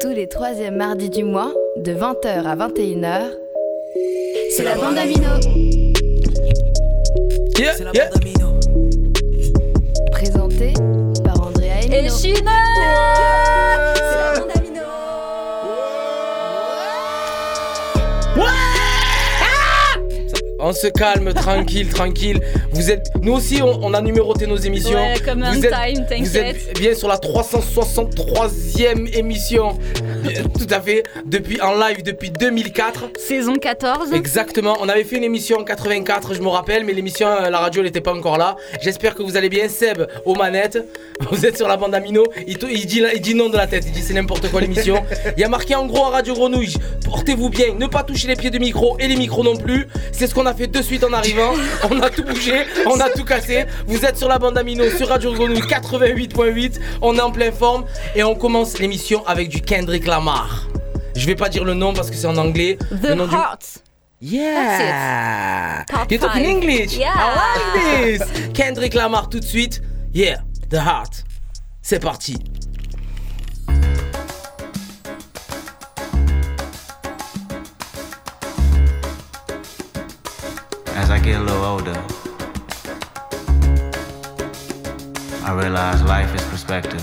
Tous les troisièmes mardis du mois, de 20h à 21h, c'est la bande Amino. Yeah, C'est la yeah. bande Amino. Présenté par Andrea et Et On se calme, tranquille, tranquille. Vous êtes, nous aussi, on, on a numéroté nos émissions. Ouais, comme un êtes, time, Vous êtes bien sur la 363e émission. Tout à fait. Depuis en live depuis 2004. Saison 14. Exactement. On avait fait une émission en 84, je me rappelle, mais l'émission, euh, la radio, elle n'était pas encore là. J'espère que vous allez bien. Seb aux manettes. Vous êtes sur la bande Amino. Il, te- il dit, il dit non de la tête. Il dit c'est n'importe quoi l'émission. Il y a marqué en gros à Radio Grenouille. Portez-vous bien. Ne pas toucher les pieds de micro et les micros non plus. C'est ce qu'on a fait de suite en arrivant. On a tout bougé. On a tout cassé. Vous êtes sur la bande Amino sur Radio Grenouille 88.8. On est en pleine forme et on commence l'émission avec du Kendrick Lamar. Je vais pas dire le nom parce que c'est en anglais. The le nom du- Heart. Yeah! Part You're talking five. English! Yeah. I like this! Kendrick Lamar tout de suite. Yeah, The Heart. C'est parti. As I get a little older, I realize life is perspective.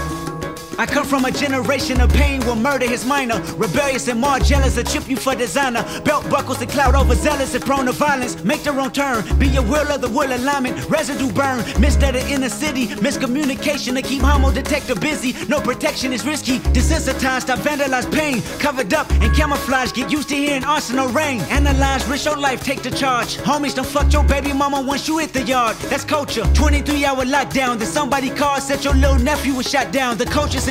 I come from a generation of pain will murder his minor. Rebellious and more jealous, a chip you for designer. Belt buckles and cloud overzealous and prone to violence. Make their own turn, be your will of the will alignment. Residue burn, missed at the inner city. Miscommunication to keep homo detector busy. No protection is risky. Desensitized, I vandalize pain. Covered up and camouflage, get used to hearing arsenal rain. Analyze, risk your life, take the charge. Homies, don't fuck your baby mama once you hit the yard. That's culture. 23 hour lockdown. Then somebody called, said your little nephew was shot down. The coaches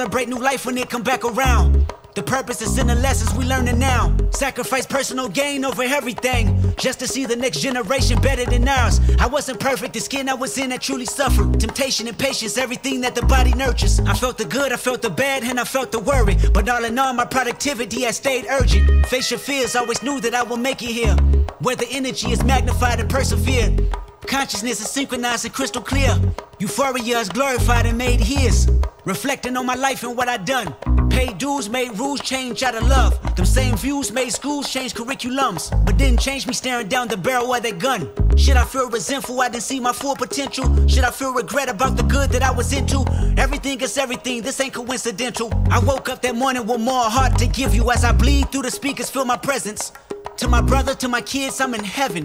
Celebrate new life when it come back around. The purpose is in the lessons we learning now. Sacrifice personal gain over everything. just to see the next generation better than ours. I wasn't perfect, the skin I was in, I truly suffered. Temptation and patience, everything that the body nurtures. I felt the good, I felt the bad, and I felt the worry. But all in all, my productivity has stayed urgent. Face your fears, always knew that I would make it here. Where the energy is magnified and persevered. Consciousness is synchronized and crystal clear. Euphoria is glorified and made his. Reflecting on my life and what I done. Paid dues, made rules change out of love. Them same views made schools change curriculums. But didn't change me staring down the barrel of that gun. Should I feel resentful I didn't see my full potential? Should I feel regret about the good that I was into? Everything is everything, this ain't coincidental. I woke up that morning with more heart to give you as I bleed through the speakers, feel my presence. To my brother, to my kids, I'm in heaven.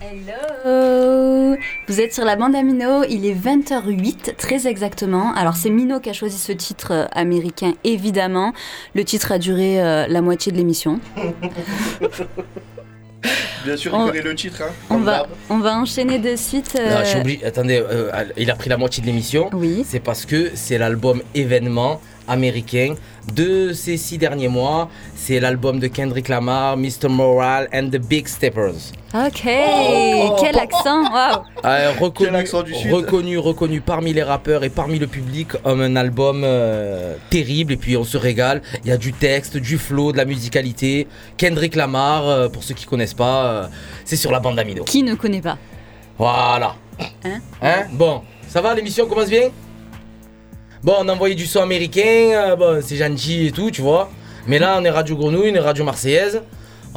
Hello Vous êtes sur la bande Amino, il est 20h08 très exactement. Alors c'est Mino qui a choisi ce titre euh, américain évidemment. Le titre a duré euh, la moitié de l'émission. Bien sûr, il On- connaît le titre. Hein, On va, on va enchaîner de suite. euh, Non, je suis obligé. Attendez, euh, il a pris la moitié de l'émission. Oui. C'est parce que c'est l'album événement américain de ces six derniers mois. C'est l'album de Kendrick Lamar, Mr. Moral and the Big Steppers. Ok, Oh quel accent Waouh Euh, reconnu, Quel accent du Sud. reconnu, reconnu parmi les rappeurs et parmi le public comme un album euh, terrible. Et puis on se régale. Il y a du texte, du flow, de la musicalité. Kendrick Lamar, euh, pour ceux qui connaissent pas, euh, c'est sur la bande d'Amino. Qui ne connaît pas? Voilà. Hein? Hein? Bon, ça va, l'émission commence bien? Bon, on a envoyé du son américain, euh, bon, c'est gentil et tout, tu vois. Mais là, on est Radio Grenouille, on est Radio Marseillaise.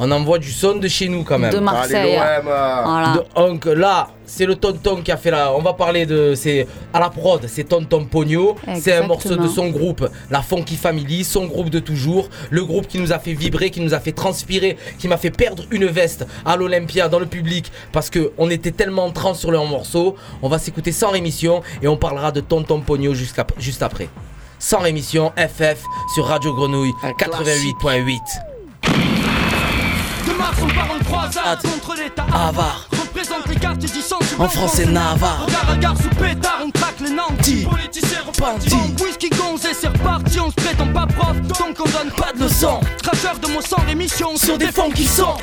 On envoie du son de chez nous quand même. De Marseille. Allez, l'OM. euh, Voilà. Donc là, c'est le tonton qui a fait la. On va parler de. C'est à la prod, c'est Tonton Pogno. C'est un morceau de son groupe, la Funky Family, son groupe de toujours. Le groupe qui nous a fait vibrer, qui nous a fait transpirer, qui m'a fait perdre une veste à l'Olympia dans le public parce que on était tellement en transe sur leur morceau. On va s'écouter sans rémission et on parlera de Tonton Pogno jusqu'à- juste après. Sans rémission, FF sur Radio Grenouille 88.8. De Mars, on part en croisade contre l'État Avare. Représente les quartiers centre En français, Navarre. Regard à gare sous pétard, on traque les nantis. Politiciens repartis. Whisky gonzé, c'est reparti On se prétend pas prof, donc on donne pas de leçons. Traceur de mots sans rémission sur des fonds qui sont.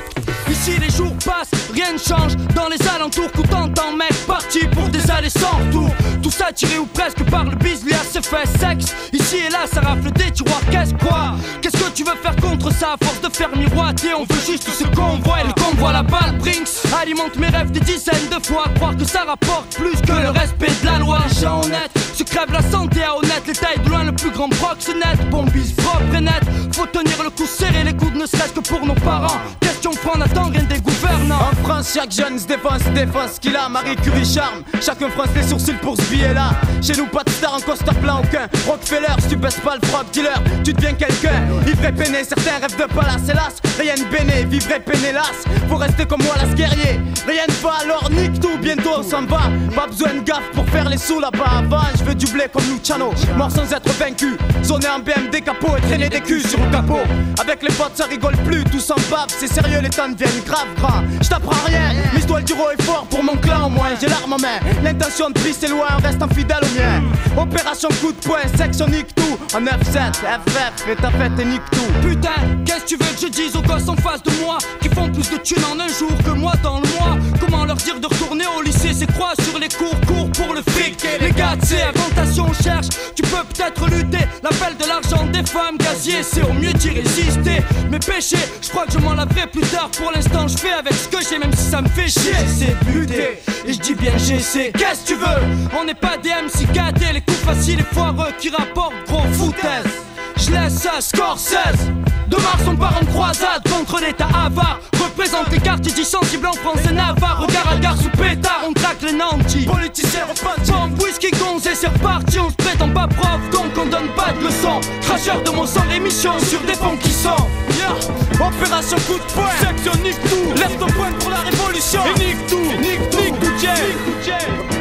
Ici les jours passent, rien ne change. Dans les alentours, coup t'entends mec Parti pour des allées sans retour. Tout ça tiré ou presque par le bis a ses fait sexe Ici et là ça rafle des tiroirs, qu'est-ce quoi? Qu'est-ce que tu veux faire contre ça? À force de faire miroiter On veut juste ce qu'on voit Et le convoi la balle Brinks Alimente mes rêves des dizaines de fois. Croire que ça rapporte plus que le respect de la loi Les gens se crèvent la santé à honnête Les tailles de loin le plus grand proxénète Bombise propre et net Faut tenir le coup serré les coudes ne serait-ce que pour nos parents Question franc n'attend rien des gouvernants En France, chaque jeune se défense, défense qu'il a. Marie Curie charme, chacun fronce les sourcils pour ce billet-là. Chez nous, pas de star en costard plein aucun. Rockefeller, si tu baisses pas le frog dealer, tu deviens quelqu'un. Ivre et peiné, certains rêvent de palace, hélas. Rien de béné, vivre et peiné, hélas. Faut rester comme moi, las guerrier. Rien ne va, alors nique tout, bientôt on s'en va. Pas besoin de gaffe pour faire les sous là-bas. Avant, veux du blé comme Luciano, mort sans être vaincu. Zoner en BM des capots et traîner des culs sur le capot. Avec les potes, ça rigole plus, tout s'en bave. C'est sérieux, les temps deviennent grave grands. Je t'apprends rien. Mais je dois le dire haut et fort pour mon clan au moins. J'ai l'arme en main, l'intention de c'est loin, reste fidèle au mien. Opération coup de poing, section nique tout. En 9-7, FF, fais ta fête et nique tout. Putain, qu'est-ce que tu veux que je dise aux gosses en face de moi Qui font plus de thunes en un jour que moi dans le mois? Comment leur dire de retourner au lycée? C'est quoi sur les cours, cours pour le fric Les gars, c'est inventation, cherche Tu peux peut-être lutter. L'appel de l'argent des femmes gazier C'est au mieux d'y résister. Mes péchés, je crois que je m'en laverai plus tard. Pour l'instant je fais avec ce que j'ai Même si ça me fait chier. J'essaie de lutter Et je dis bien j'essaie. Qu'est-ce que tu veux? On n'est pas des MC Les coups faciles et foireux qui rapportent gros foutaise je laisse Scorsese De Mars on part en croisade contre l'état avare. Représente les quartiers du sensible en France et Navarre Regard à gare sous pétard, on traque les nantis. Politiciens repentis Bombe, whisky, gonze et c'est reparti. On se prétend pas prof donc on donne pas de leçons. Cracheur de mon sang, émission sur des ponts qui sont. Yeah. Opération coup de poing. Section nique tout. Lève ton poing pour la révolution. Et nique tout. Nique tout. Nique tout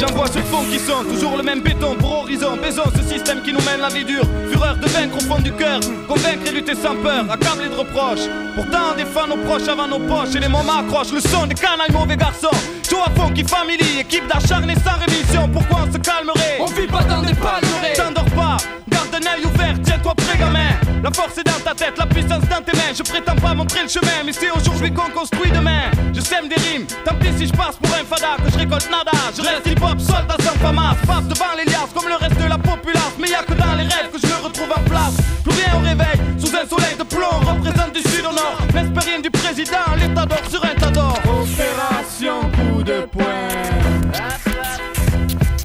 J'envoie ce fond qui sont toujours le même béton pour horizon. Baisons ce système qui nous mène la vie dure. Fureur de vaincre au fond du cœur. Convaincre et lutter sans peur, accablé de reproches. Pourtant, on défend nos proches avant nos poches. Et les moments accrochent le son des canailles mauvais garçons. Joue à fond qui family, équipe d'acharnés sans rémission. Pourquoi on se calmerait? On vit pas dans des palmerés. T'endors pas, garde un œil ouvert, tiens-toi prêt, gamin. La force est dans ta tête, la puissance dans tes mains. Je prétends pas montrer le chemin, mais c'est aujourd'hui qu'on construit demain. Je sème des rimes, tant pis si je passe pour un fada, que je récolte nada. Je reste hip-hop, soldat sans famas. Passe devant les liasses comme le reste de la populace. Mais y a que dans les rêves que je me retrouve en place. Plus rien au réveil, sous un soleil de plomb. Représente du sud au nord, l'espérine du président. L'état d'or sur un tas d'or. Opération coup de poing.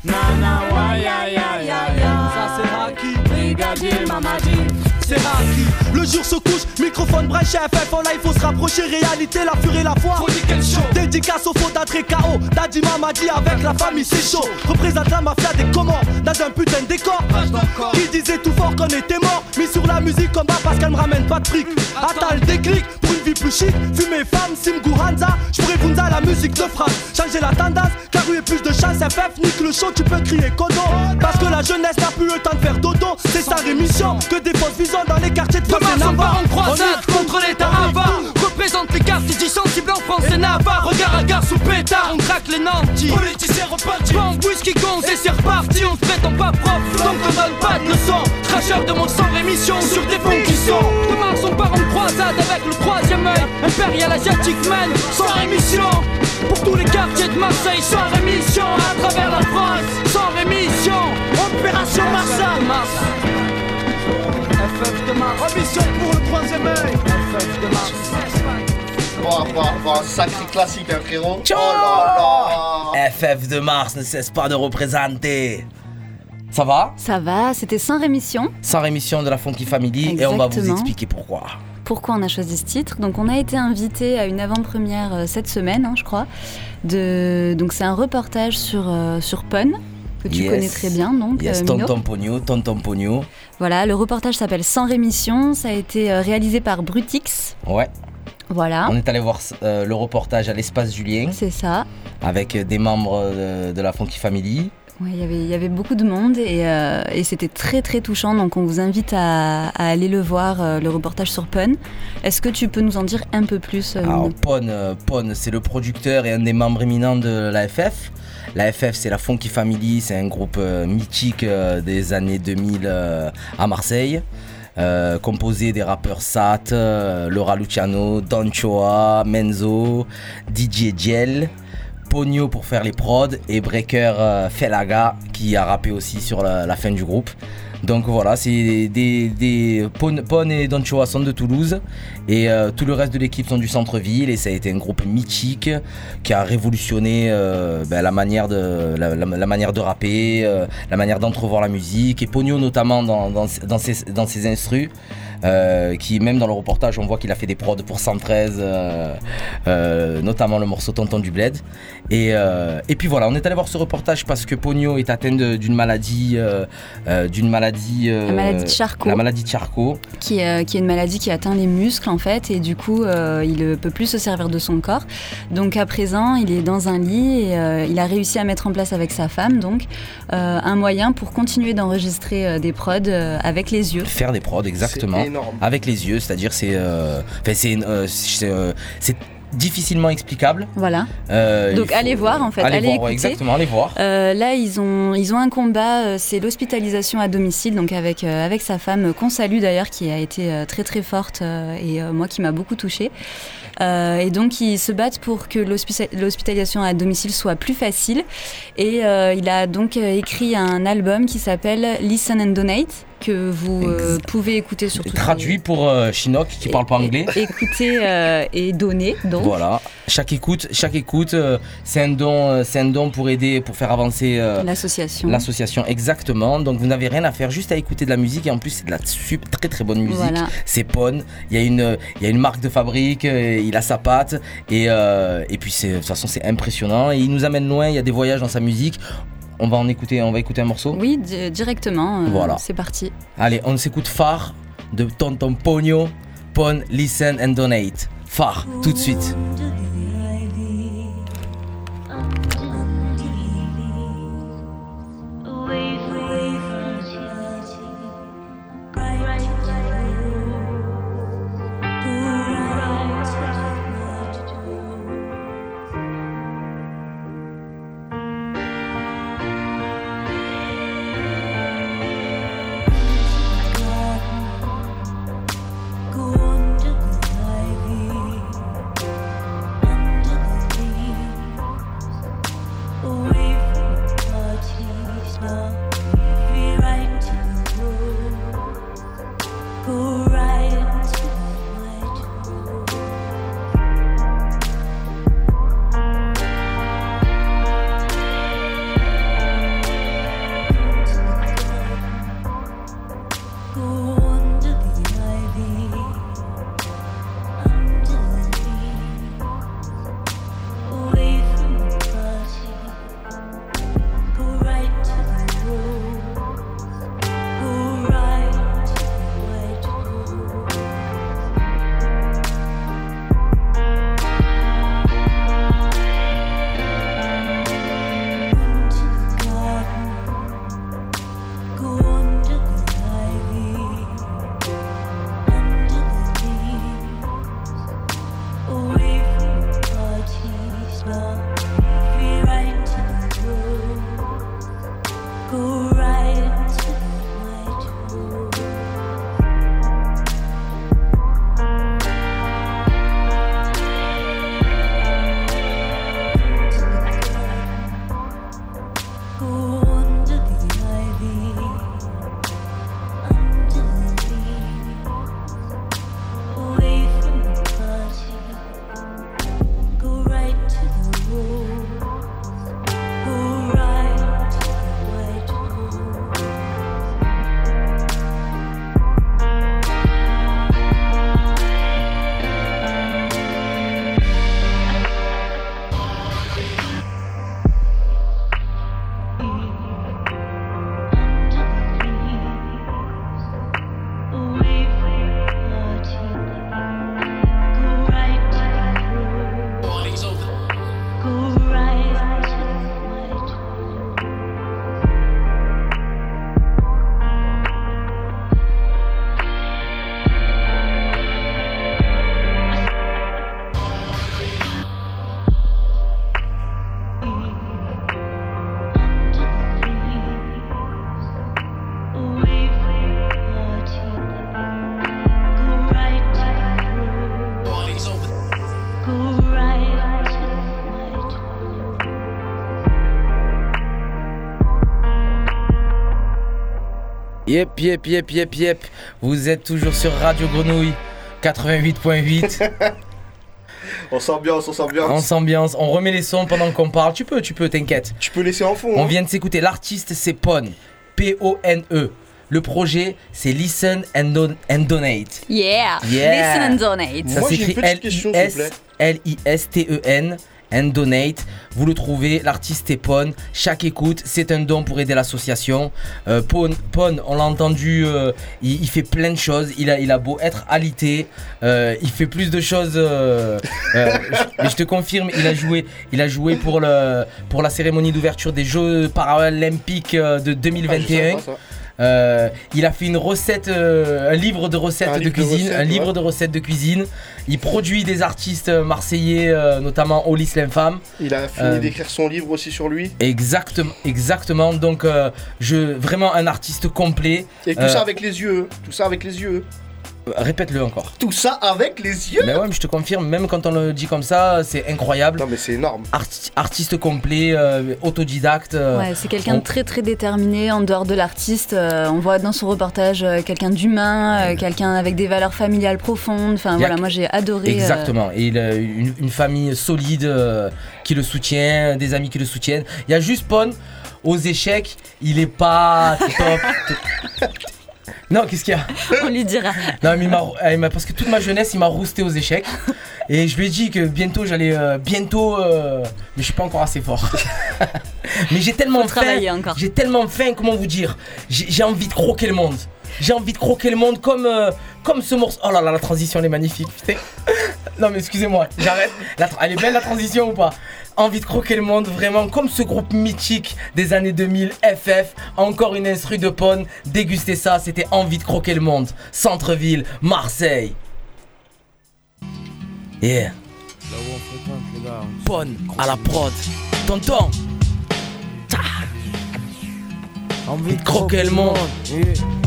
Nana, wa ya ya ya ya. Ça c'est Brigadier Mamadi. C'est Raki. Le jour se couche, microphone brèche, FF en live, faut se rapprocher. Réalité, la furie, la foi. Dédicace au faux d'Adré KO, Daddy Mamadi avec la famille, c'est chaud. Représente la mafia des commandes, dans un putain de décor. Qui disait tout fort qu'on était mort, mis sur la musique comme bas parce qu'elle me ramène pas de fric. Attends le déclic, pour une vie plus chic, fumer femme, Simgu Hanza. J'pourrais Bunza la musique de France, changer la tendance, car rue est plus de chasse, FF, nique le show, tu peux crier Kodo. Parce que la jeunesse n'a plus le temps de faire dodo, c'est sa rémission. Que des fausses visions dans les quartiers de On part en croisade contre l'état avare. Représente les quartiers sensible en France et Navarre. Regard à gare sous pétard, on traque les nantis. Politiciens repartis. Bombe, whisky, gonze et c'est reparti. On se prétend pas propre, donc on donne pas de leçons. Cracheur de mon sang, rémission sur des fonds qui sont. De Mars, on part en croisade avec le troisième œil. Impérial asiatique man, sans rémission. Pour tous les quartiers de Marseille, sans rémission. À travers la France, sans rémission. Opération Marsa. FF de Mars. Ambition pour le troisième œil. FF de Mars. Bon, bon, bon, sacré classique, hein, frérot. Oh là là. FF de Mars ne cesse pas de représenter. Ça va? Ça va, c'était sans rémission. Sans rémission de la Funky Family et on va vous expliquer pourquoi. Pourquoi on a choisi ce titre Donc on a été invité à une avant-première euh, cette semaine, hein, je crois. De... Donc c'est un reportage sur, euh, sur Pun, que tu Yes. connais très bien, donc Yes, euh. Tonton Pogno, Tonton Pogno. Voilà, le reportage s'appelle Sans rémission. Ça a été euh, réalisé par Brutix. Ouais, Voilà, on est allé voir euh, le reportage à l'espace Julien c'est ça. avec des membres de, de la Funky Family. Il y avait- beaucoup de monde et, euh, et c'était très très touchant. Donc on vous invite à, aller le voir, euh, le reportage sur Pun. Est-ce que tu peux nous en dire un peu plus euh, Alors, euh, c'est le producteur et un des membres éminents de la FF. La FF, c'est la Funky Family, c'est un groupe mythique des années 2000 euh, à Marseille. composé des rappeurs Sat, Laura Luciano, Don Choa, Menzo, DJ Gel, Pogno pour faire les prods et Breaker euh, Felaga qui a rappé aussi sur la, fin du groupe. Donc voilà, c'est des, des Pon, Pon et Don Choa sont de Toulouse et euh, tout le reste de l'équipe sont du centre-ville et ça a été un groupe mythique qui a révolutionné euh, ben, la, manière de, rapper, la manière d'entrevoir la musique et Pogno notamment dans ses, dans ses instrus. Euh, qui même dans le reportage on voit qu'il a fait des prods pour 113 euh, euh, notamment le morceau Tonton du Bled et, et puis voilà on est allé voir ce reportage parce que Pogno est atteint d'une maladie d'une maladie La maladie de Charcot. La maladie de Charcot. qui, qui est une maladie qui atteint les muscles en fait et du coup il ne peut plus se servir de son corps. Donc à présent il est dans un lit et il a réussi à mettre en place avec sa femme donc un moyen pour continuer d'enregistrer des prods avec les yeux. Faire des prods, exactement. Avec les yeux, c'est-à-dire c'est, euh, enfin, c'est, euh, c'est, euh, c'est difficilement explicable. Voilà. Euh, Donc faut- allez voir en fait, allez, allez, voir, écouter. exactement, allez voir. Euh, là, ils ont, ils ont un combat, c'est l'hospitalisation à domicile, donc avec, euh, avec sa femme, qu'on salue d'ailleurs, qui a été euh, très très forte euh, et euh, moi qui m'a beaucoup touchée. Euh, et donc, ils se battent pour que l'hospitalisation à domicile soit plus facile. Et euh, il a donc écrit un album qui s'appelle Listen and Donate, que vous euh, pouvez écouter sur Traduit pour euh, Chinook qui parle pas anglais. Écouter euh, et donner, donc. Voilà. Chaque écoute, chaque écoute, c'est un don, c'est un don pour aider, pour faire avancer L'association. l'association exactement. Donc vous n'avez rien à faire, juste à écouter de la musique et en plus c'est de la super, très très bonne musique. Voilà. C'est Pon. Il y a une, il y a une marque de fabrique, il a sa patte et et puis c'est de toute façon c'est impressionnant et il nous amène loin. Il y a des voyages dans sa musique. On va en écouter, on va écouter un morceau. Oui, di- directement. euh, Voilà. C'est parti. Allez, on s'écoute Phare de Tonton Pogno. Pon, listen and donate. Phare, tout de suite. Yep, yep, yep, yep, yep. Vous êtes toujours sur Radio Grenouille 88.8. On s'ambiance, on s'ambiance. on s'ambiance, on remet les sons pendant qu'on parle. Tu peux, tu peux, t'inquiète. Tu peux laisser en fond. On hein. vient de s'écouter. L'artiste, c'est Pon. P-O-N-E. Le projet, c'est Listen and, Don- and Donate. Yeah. Yeah. Listen and donate. Ça s'écrit question, s'il L-I-S-L-I-S-T-E-N and Donate. Vous le trouvez, l'artiste est Pon. Chaque écoute, c'est un don pour aider l'association. Euh, Pon, Pon, on l'a entendu, euh, il, il fait plein de choses. Il a, il a beau être alité, euh, il fait plus de choses. je- mais je te confirme, il a joué, il a joué pour, le, pour la cérémonie d'ouverture des Jeux paralympiques de Ah, je 2021. savais pas ça. Euh, il a fait une recette, euh, un livre de recettes Un de cuisine, recettes, un livre de recettes de cuisine. Il produit des artistes marseillais, euh, notamment Olis l'infâme. Il a fini Euh, d'écrire son livre aussi sur lui. Exactement, exactement. Donc, euh, je vraiment un artiste complet. Et tout Euh, ça avec les yeux. Tout ça avec les yeux. Répète-le encore. Tout ça avec les yeux Mais ouais, mais je te confirme, même quand on le dit comme ça, c'est incroyable. Non mais c'est énorme. Arti- artiste complet, euh, autodidacte. euh, Ouais, c'est quelqu'un on- de très très déterminé en dehors de l'artiste. Euh, on voit dans son reportage euh, quelqu'un d'humain, euh, quelqu'un avec des valeurs familiales profondes. Enfin voilà, moi j'ai adoré. euh, Exactement. Et il a une, une famille solide euh, qui le soutient, des amis qui le soutiennent. Il y a juste Pon, aux échecs, il est pas top. non, qu'est-ce qu'il y a on lui dira. Non, mais il m'a- il m'a- parce que toute ma jeunesse, il m'a rousté aux échecs. Et je lui ai dit que bientôt, j'allais. euh, bientôt. euh, mais je suis pas encore assez fort. mais j'ai tellement Faut faim. J'ai tellement faim, comment vous dire j'ai envie de croquer le monde. J'ai envie de croquer le monde comme, euh, comme ce morceau. Oh là là, la transition elle est magnifique. putain. non, mais excusez-moi, j'arrête. Elle est belle la transition ou pas? Envie de croquer le monde, vraiment comme ce groupe mythique des années 2000, FF. Encore une instru de Pone. Dégustez ça, c'était Envie de croquer le monde. Centre-ville, Marseille. Yeah. Pone à la prod. Tonton. Envie de croquer le monde.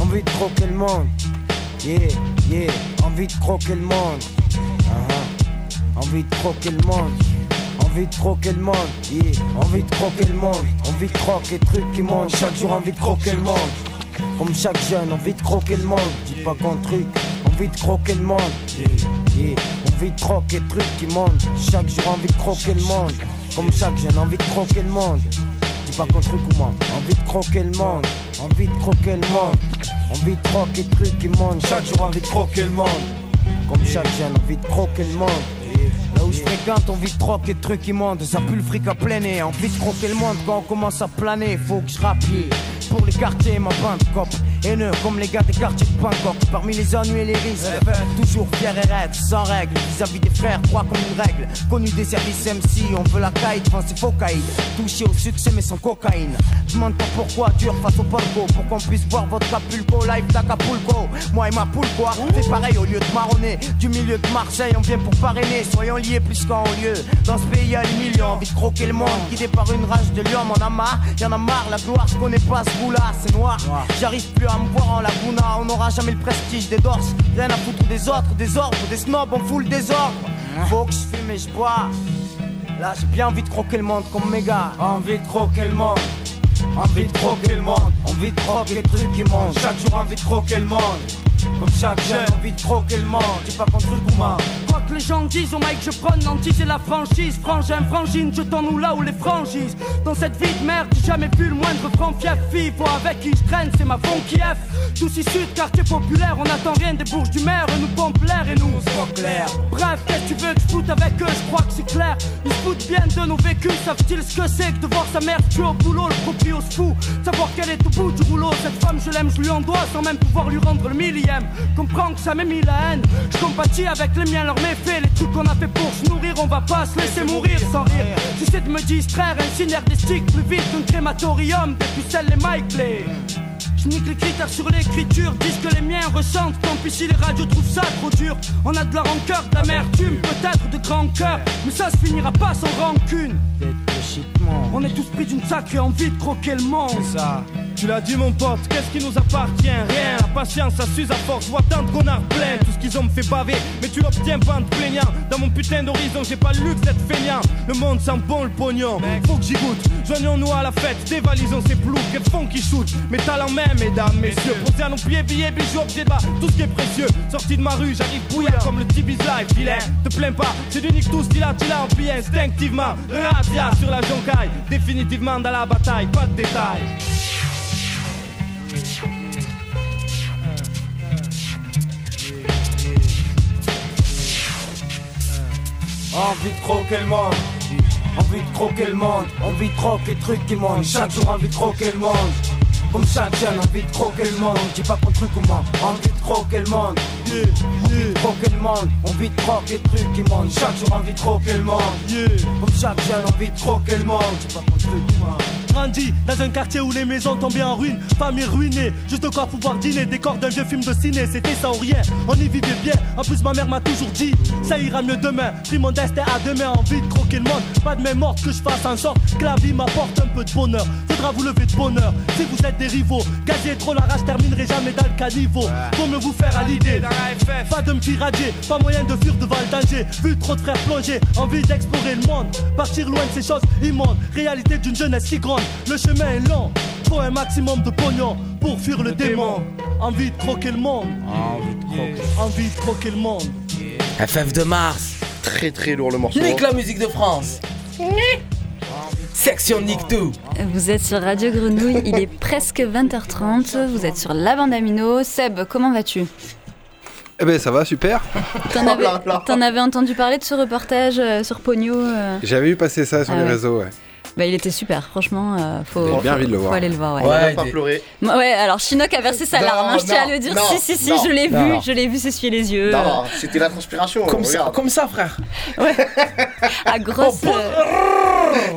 Envie de croquer le monde. Yeah, yeah. Envie de croquer le monde. Uh-huh. Envie de croquer le monde. Envie de croquer le monde. Yeah. Envie de croquer le monde. Envie de croquer trucs qui montent. Chaque jour envie de croquer le monde. Comme chaque jeune, envie de croquer le monde. Dis pas qu'un truc. Envie de croquer le monde. Yeah, yeah. Envie de croquer trucs qui montent. Chaque jour envie de croquer le monde. Comme chaque jeune, envie de croquer le monde. Truc ou moi. Envie de croquer le monde. Envie de croquer le monde. Envie de croquer trucs qui montent. Chaque jour envie de croquer le monde. Comme chaque jeune, envie de croquer le monde. Là où je fréquente, envie de croquer de trucs immondes. Ça pue le fric à plein. Envie de croquer le monde quand on commence à planer. Faut que je rappuie. Pour les quartiers, ma bande cop. Haineux comme les gars des quartiers de Bangkok. Parmi les ennuis et les risques. Toujours fier et raide, sans règle. Vis-à-vis des frères, droit comme une règle. Connu des services MC, on veut la caille, devant c'est faux caïd. Touché au succès, mais sans cocaïne. Demande pas pourquoi, dur face au palco. Pour qu'on puisse voir votre capulco live d'Acapulco. Moi et ma poule, quoi. Fais pareil au lieu de marronner. Du milieu de Marseille, on vient pour parrainer. Soyons liés plus qu'en lieu. Dans ce pays, y'a des millions. Envie de croquer le monde. Guidé par une rage de lion, m'en a marre. Y'en a marre, la gloire, je connais pas C'est noir. J'arrive plus à me voir en laguna. On n'aura jamais le prestige des dorses. Rien à foutre des autres, des ordres, des snobs, on fout le désordre. Faut que je fume et je bois. Là, j'ai bien envie de croquer le monde comme mes gars. Envie de croquer le monde. Envie de croquer le monde. Envie de croquer les trucs qui montent. Chaque jour, envie de croquer le monde. Comme chaque jeune, envie de croquer le monde. J'ai pas contre le gourmand. Les gens disent, au mic je prône l'anti et la franchise. Frangin, frangine, jetons-nous là où les franchises. Dans cette vie de merde, j'ai jamais vu le moindre franc fief. Vois avec qui je traîne, c'est ma funky F. Tous issus de quartier populaire, on attend rien des bourges du maire. Nous pompent l'air et nous, Sois clair. Bref, qu'est-ce que tu veux que je foute avec eux? Je crois que c'est clair. Ils se foutent bien de nos vécus. Savent-ils ce que c'est que de voir sa mère tuer au boulot Le proprio se fout. Savoir qu'elle est au bout du rouleau. Cette femme, je l'aime, je lui en dois sans même pouvoir lui rendre le millième. Comprends que ça m'a mis la haine. Je compatis avec les miens, leurs méfaits. Les trucs qu'on a fait pour se nourrir, on va pas se laisser mourir sans rire. J'essaie de me distraire, un signe artistique plus vite qu'un crématorium. Des pucelles, les mic. Je nique les critères sur l'écriture, disent que les miens ressentent. Tant pis si les radios trouvent ça trop dur. On a de la rancœur, de l'amertume, peut-être de grand cœur. Mais ça se finira pas sans rancune. On est tous pris d'une sacrée envie de croquer le monde. ça. Tu l'as dit mon pote, qu'est-ce qui nous appartient? Rien, la patience ça s'use à force, vois tant de connards plein Tout ce qu'ils ont me fait baver, mais tu l'obtiens pas en te plaignant Dans mon putain d'horizon, j'ai pas le luxe d'être feignant Le monde sent bon le pognon, faut que j'y goûte Joignons-nous à la fête, dévalisons ces ploucs et font qui shoot Mes talents même, mesdames, messieurs. Posez à nos pieds, billets, bijoux, objets de bas Tout ce qui est précieux, sorti de ma rue, j'arrive bouillant comme le Tibi's Live. Vilain, te plains pas, c'est du nique tout a, tu l'as empli instinctivement. Radia sur la joncaille, définitivement dans la bataille, pas de détails. Envie de croquer le monde. envie de croquer le monde, envie de croquer les trucs qui montent, chaque jour envie de croquer le monde. Comme chaque jeune, envie de croquer le monde, dis pas ou moi, envie de croquer le monde. Yeah, yeah. Croquer le monde, envie de croquer les trucs qui montent, chaque jour envie de croquer le monde. Yeah. Comme chaque jeune, envie de croquer le monde, Grandi dans un quartier où les maisons tombaient en ruine, famille ruinée, juste quoi pouvoir dîner, décor d'un vieux film de ciné, c'était ça ou rien, on y vivait bien. En plus, ma mère m'a toujours dit, ça ira mieux demain. Pris mon destin à demain, envie de croquer le monde. Pas de même morte que je fasse en sorte que la vie m'apporte un peu de bonheur. Faudra vous lever de bonheur si vous êtes des rivaux. Gazier trop la rage, terminerai jamais dans le caniveau. Faut me vous faire à l'idée. Pas de me pirater, pas moyen de fuir devant le danger. Vu trop de frères plonger, envie d'explorer le monde. Partir loin de ces choses immondes. Réalité d'une jeunesse si grande, le chemin est long. Faut un maximum de pognon pour fuir le démon. Envie de croquer le monde. Envie de croquer le monde. FF de Mars. Très très lourd le morceau. Nique la musique de France. Section Nick 2. Vous êtes sur Radio Grenouille, il est presque 20h30, vous êtes sur la bande Amino. Seb, comment vas-tu? Eh ben ça va, super. T'en avais, t'en avais entendu parler de ce reportage euh, sur Pogno euh? J'avais vu passer ça sur Ah les ouais. réseaux, ouais. Bah, il était super, franchement. euh, faut, J'ai bien faut- envie de le faut voir. aller le voir. Ouais. Ouais, pas des- pleurer. Ouais, alors Chinook a versé sa Non, larme, hein, je tiens à le dire. non, si, si, si, non. je l'ai vu, non. je l'ai vu s'essuyer les yeux. Non, c'était la transpiration. Comme ça, regarde. comme ça, frère. à grosse. Oh,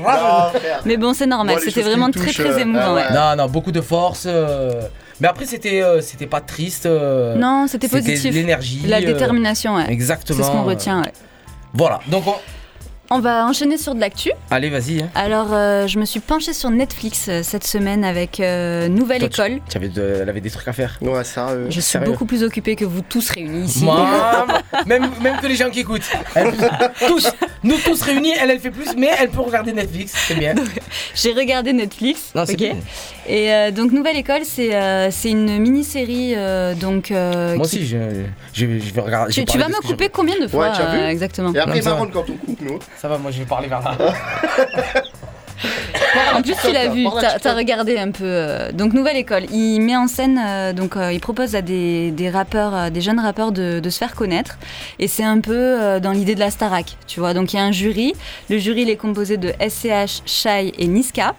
euh. Mais bon, c'est normal, c'était vraiment me très touchent, très euh, émouvant. ouais. ouais. Non, non, beaucoup de force. euh, Mais après, c'était euh, c'était pas triste. euh, Non, c'était positif. l'énergie. La détermination, ouais. Exactement. C'est ce qu'on retient, ouais. Voilà, donc on- On va enchaîner sur de l'actu. allez, vas-y. hein. Alors, euh, je me suis penchée sur Netflix euh, cette semaine avec euh, Nouvelle Toi, École. Tu avais, de- elle avait des trucs à faire. Ouais, ça. euh, Je suis sérieux beaucoup plus occupée que vous tous réunis ici. Moi, même, même que les gens qui écoutent. Elle- tous, nous tous réunis, elle, elle fait plus, mais elle peut regarder Netflix, c'est bien. J'ai regardé Netflix. Non, c'est ok. bien. Et euh, donc, Nouvelle École, c'est euh, c'est une mini-série. euh, donc, euh, Moi qui- aussi, je, je, je vais regarder. Tu, vas me couper combien de fois Ouais, tu as vu euh, Exactement. Et après, Non, ça va. marronne quand on coupe, nous. Ça va, moi je vais parler vers là. En plus, tu l'as vu, t'as regardé un peu. euh, donc, Nouvelle École, il met en scène, euh, donc euh, il propose à des, des rappeurs, des jeunes rappeurs de, de se faire connaître. Et c'est un peu dans l'idée de la Starac, tu vois. Donc, il y a un jury. Le jury, il est composé de SCH, Shai et Niska.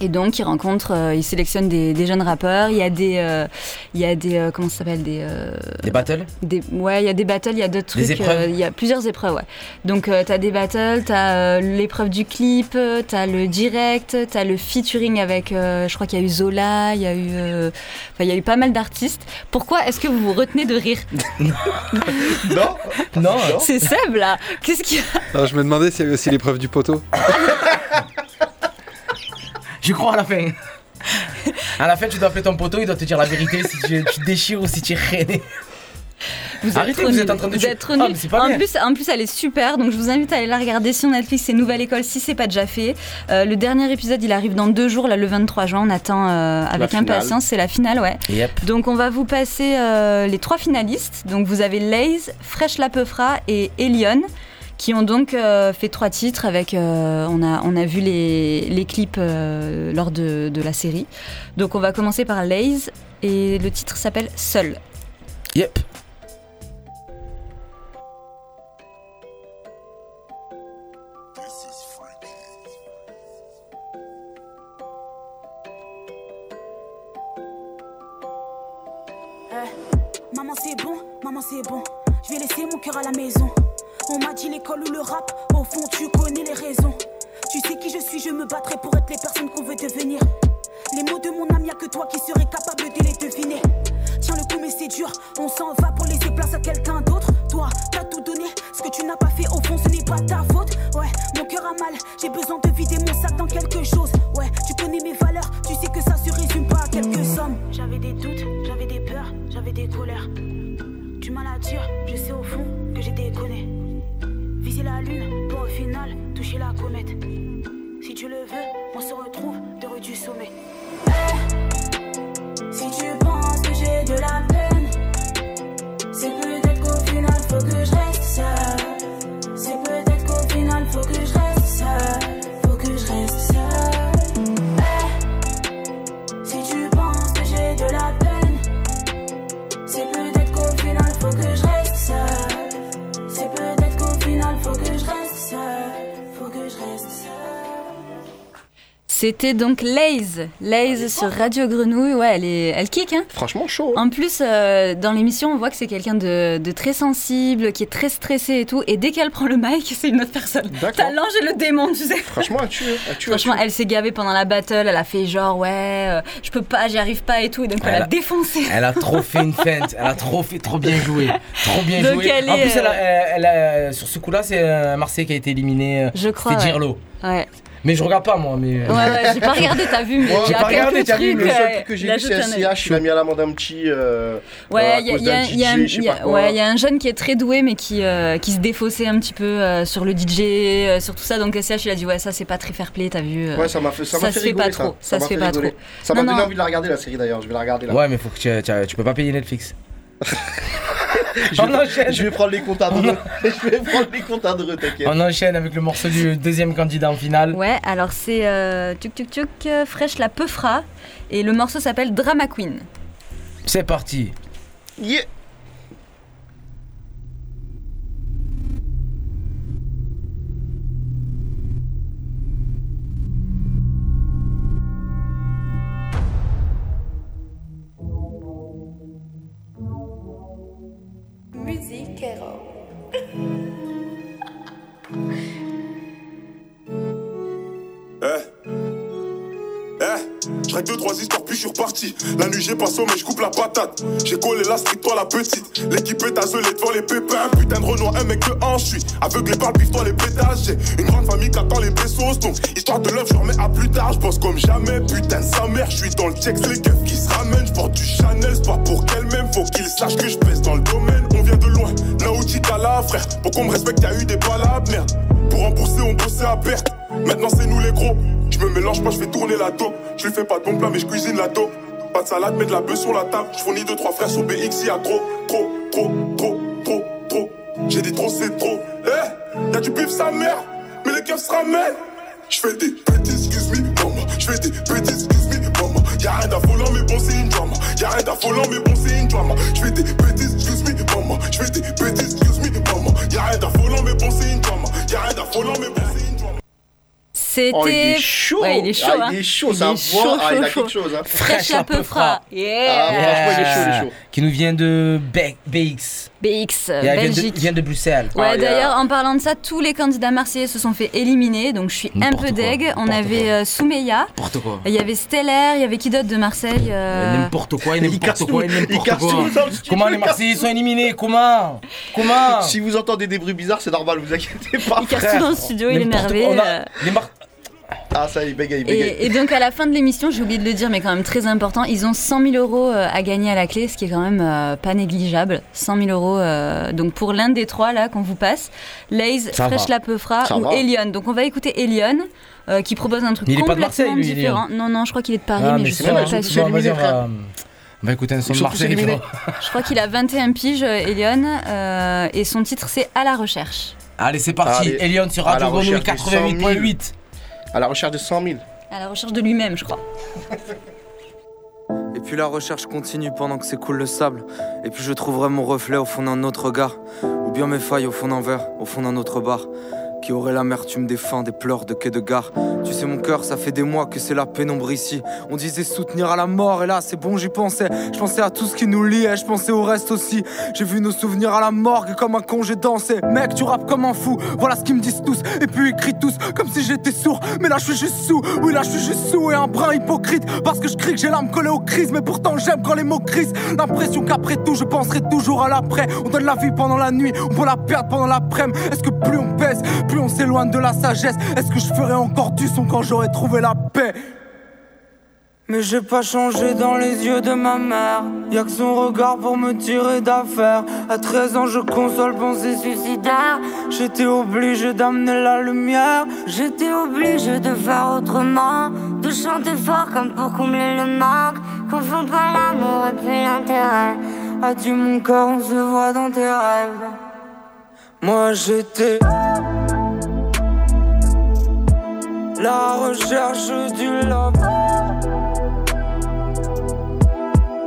Et donc, il rencontre, euh, il sélectionne des, des jeunes rappeurs. Il y a des, euh, il y a des, euh, comment ça s'appelle, des, euh, Des battles des, ouais, il y a des battles, il y a d'autres trucs. Des épreuves euh, Il y a plusieurs épreuves, ouais. Donc, tu t'as des battles, t'as euh, l'épreuve du clip, t'as le direct, t'as le featuring avec, euh, je crois qu'il y a eu Zola, il y a eu, euh, enfin, il y a eu pas mal d'artistes. Pourquoi est-ce que vous vous retenez de rire Non Non, C'est Seb là. Qu'est-ce qu'il y a je me demandais s'il y avait aussi l'épreuve du poteau. je crois à la fin. À la fin, tu dois appeler ton poteau, il doit te dire la vérité si tu, tu te déchires ou si tu es rené. Vous Arrêtez, trop vous êtes nuls. en train de Vous êtes trop Ah, nuls. mais c'est pas en bien. plus, en plus, elle est super. Donc, je vous invite à aller la regarder sur Netflix. C'est Nouvelle École si c'est pas déjà fait. Euh, le dernier épisode, il arrive dans deux jours, là, le 23 juin. On attend euh, avec impatience. C'est la finale, ouais. Yep. Donc, on va vous passer euh, les trois finalistes. Donc, vous avez Laze, Fresh Lapeufra et Elion qui ont donc euh, fait trois titres avec euh, on a on a vu les, les clips euh, lors de, de la série donc on va commencer par Laze et le titre s'appelle Seul Yep. Maman c'est bon, maman c'est bon. Je vais laisser mon cœur à la maison. On m'a dit l'école ou le rap, au fond tu connais les raisons. Tu sais qui je suis, je me battrai pour être les personnes qu'on veut devenir. Les mots de mon âme, y'a que toi qui serais capable de les deviner. Tiens le coup mais c'est dur, on s'en va pour laisser place à quelqu'un d'autre. Toi, t'as tout donné, ce que tu n'as pas fait au fond ce n'est pas ta faute. Ouais, mon cœur a mal, j'ai besoin de vider mon sac dans quelque chose. Ouais, tu connais mes C'était donc Laze, Laze sur Radio Grenouille. Ouais, elle est, elle kick, hein. Franchement chaud. En plus, euh, dans l'émission, on voit que c'est quelqu'un de, de très sensible, qui est très stressé et tout. Et dès qu'elle prend le mic, c'est une autre personne. T'as l'ange et le démon, tu sais. Franchement, elle tue. Elle tue, Franchement, elle s'est gavée pendant la battle. Elle a fait genre, ouais, euh, je peux pas, j'y arrive pas et tout. Et donc, elle, Elle a a- défoncé. Elle a trop fait une feinte, elle a trop fait, trop bien joué, trop bien Donc joué. elle en est, plus, elle a- euh, elle a- sur ce coup-là, c'est Marseille qui a été éliminé. Je crois, C'était ouais. Girlo. Ouais. Mais je regarde pas moi, mais. Ouais, ouais, j'ai pas regardé, t'as vu, mais Moi, il y j'ai a pas quelques regardé, t'as vu, trucs. le seul euh, truc que j'ai vu, c'est. SCH, il a mis à l'amende un petit. euh, Ouais, euh, il y, a- un- jeune qui est très doué, mais qui, euh, qui se défaussait un petit peu euh, sur le DJ, euh, sur tout ça. Donc SCH, il a dit Ouais, ça c'est pas très fair play, t'as vu. euh, Ouais, ça m'a fait, ça m'a fait se fait rigoler, pas trop. Ça, se fait fait pas trop. Ça m'a donné envie de la regarder la série d'ailleurs, je vais la regarder là. Ouais, mais faut que tu peux pas payer Netflix. je, On vais, enchaîne. je vais prendre les comptes à Dreux. je vais prendre les comptes à Dreux, t'inquiète. On enchaîne avec le morceau du deuxième candidat en finale. Ouais, alors c'est euh, Tuk Tuk Tuk, euh, Fresh la Peufra, et le morceau s'appelle Drama Queen. C'est parti. Yeah. Je deux, trois histoires, puis je suis reparti. La nuit, j'ai pas sommeil, je coupe la patate. J'ai collé la street, toi la petite. L'équipe est azelée devant les pépins. Putain de Renoir, un mec de hanche, je suis aveuglé par le bif, toi les pétages. J'ai une grande famille qui attend les pesos. Donc, histoire de l'œuf, je remets à plus tard. Je comme jamais, putain de sa mère. Je suis dans le check, les keufs qui se ramènent. Je du Chanel, c'est pas pour qu'elle-même. Faut qu'ils sachent que je pèse dans le domaine. On vient de loin, Naoutika là, frère. Pour qu'on me respecte, y'a eu des palabres, merde. Pour rembourser, on bossait à perte. Maintenant, c'est nous les gros. Je me mélange pas, je fais tourner la dope. Je lui fais pas de bon plat, mais je cuisine la dope. Pas de salade, mais de la bœuf sur la table. Je fournis deux, trois frères sur BX, y'a trop, trop, trop, trop, trop, trop. J'ai dit trop, c'est trop. Eh, y'a du bif, sa mère. Mais les keufs se ramènent. Je fais des bêtises, excuse me, maman. Je fais des bêtises, excuse me, maman. Y'a rien d'affolant, mais bon, c'est une drama. Y'a rien d'affolant, mais bon, c'est une drama. Je fais des bêtises, excuse me, maman. Je fais des bêtises, excuse me, maman. Y'a rien d'affolant, mais bon, c'est une drama. Y'a rien d'affolant, mais bon, c'est une. C'était. Oh, il est chaud. Ouais, il est chaud. Ah, il hein. est chaud, voix, ah, il a quelque chose, hein. Fresh la Peufra. Yeah. Ah, franchement, il est chaud, il est chaud. Qui nous vient de BX. BX, Et elle vient de- Belgique. vient de Bruxelles. Ouais, Ah, d'ailleurs, en parlant de ça, tous les candidats marseillais se sont fait éliminer, donc je suis un peu quoi, deg. On n'importe avait euh, Soumeya, N'importe quoi. il y avait Stellaire, il y avait qui d'autre de Marseille euh, N'importe quoi et Il casse n'importe quoi n'importe quoi. tout dans le studio, Comment les Marseillais sont éliminés Comment Comment Si vous entendez des bruits bizarres, c'est normal, vous inquiétez pas. Il casse tout dans le studio, il est énervé. euh. les Ah, ça, il bégaye, il bégaye. Et, et donc à la fin de l'émission, j'ai oublié de le dire, mais quand même très important, ils ont 100 000 euros euh, à gagner à la clé, ce qui est quand même euh, pas négligeable. 100 000 euros. euh, donc pour l'un des trois là qu'on vous passe, Laze, Ça Fresh va. la Peufra Ça ou va. Elion. Donc on va écouter Elion. euh, qui propose un truc Il est pas de complètement Elion. différent. Non, non, je crois qu'il est de Paris, Ah, mais, mais je c'est suis pas sûre. on va- écouter un son de Marseille. Je crois qu'il a 21 piges, Elion, euh, et son titre c'est À la recherche. Allez, c'est parti. Elion sur Radio Grenouille recherche des 100 000. 88.8. À la recherche de 100 000. À la recherche de lui-même, je crois. Et puis la recherche continue pendant que s'écoule le sable. Et puis je trouverai mon reflet au fond d'un autre regard. Ou bien mes failles au fond d'un verre, au fond d'un autre bar. Qui aurait l'amertume des fins, des pleurs de quai de gare. Tu sais, mon cœur, ça fait des mois que c'est la pénombre ici. On disait soutenir à la mort, et là, c'est bon, j'y pensais. Je pensais à tout ce qui nous liait, je pensais au reste aussi. J'ai vu nos souvenirs à la morgue, comme un con, j'ai dansé. Mec, tu rappes comme un fou, voilà ce qu'ils me disent tous. Et puis crient tous, comme si j'étais sourd. Mais là, je suis juste sous, oui, là, je suis juste sous et un brin hypocrite. Parce que je crie que j'ai l'âme collée aux crises, mais pourtant j'aime quand les mots crissent. L'impression qu'après tout, je penserai toujours à l'après. On donne la vie pendant la nuit, on peut la perdre pendant l'après-midi. Est-ce que plus on pèse, plus on s'éloigne de la sagesse Est-ce que je ferai encore du son quand j'aurai trouvé la paix? Mais j'ai pas changé dans les yeux de ma mère. Y'a que son regard pour me tirer d'affaire. À 13 ans, je console pensée suicidaire. J'étais obligé d'amener la lumière. J'étais obligé de faire autrement, de chanter fort comme pour combler le manque. Confonds pas l'amour et puis l'intérêt. Adieu mon cœur, on se voit dans tes rêves. Moi j'étais la recherche du love.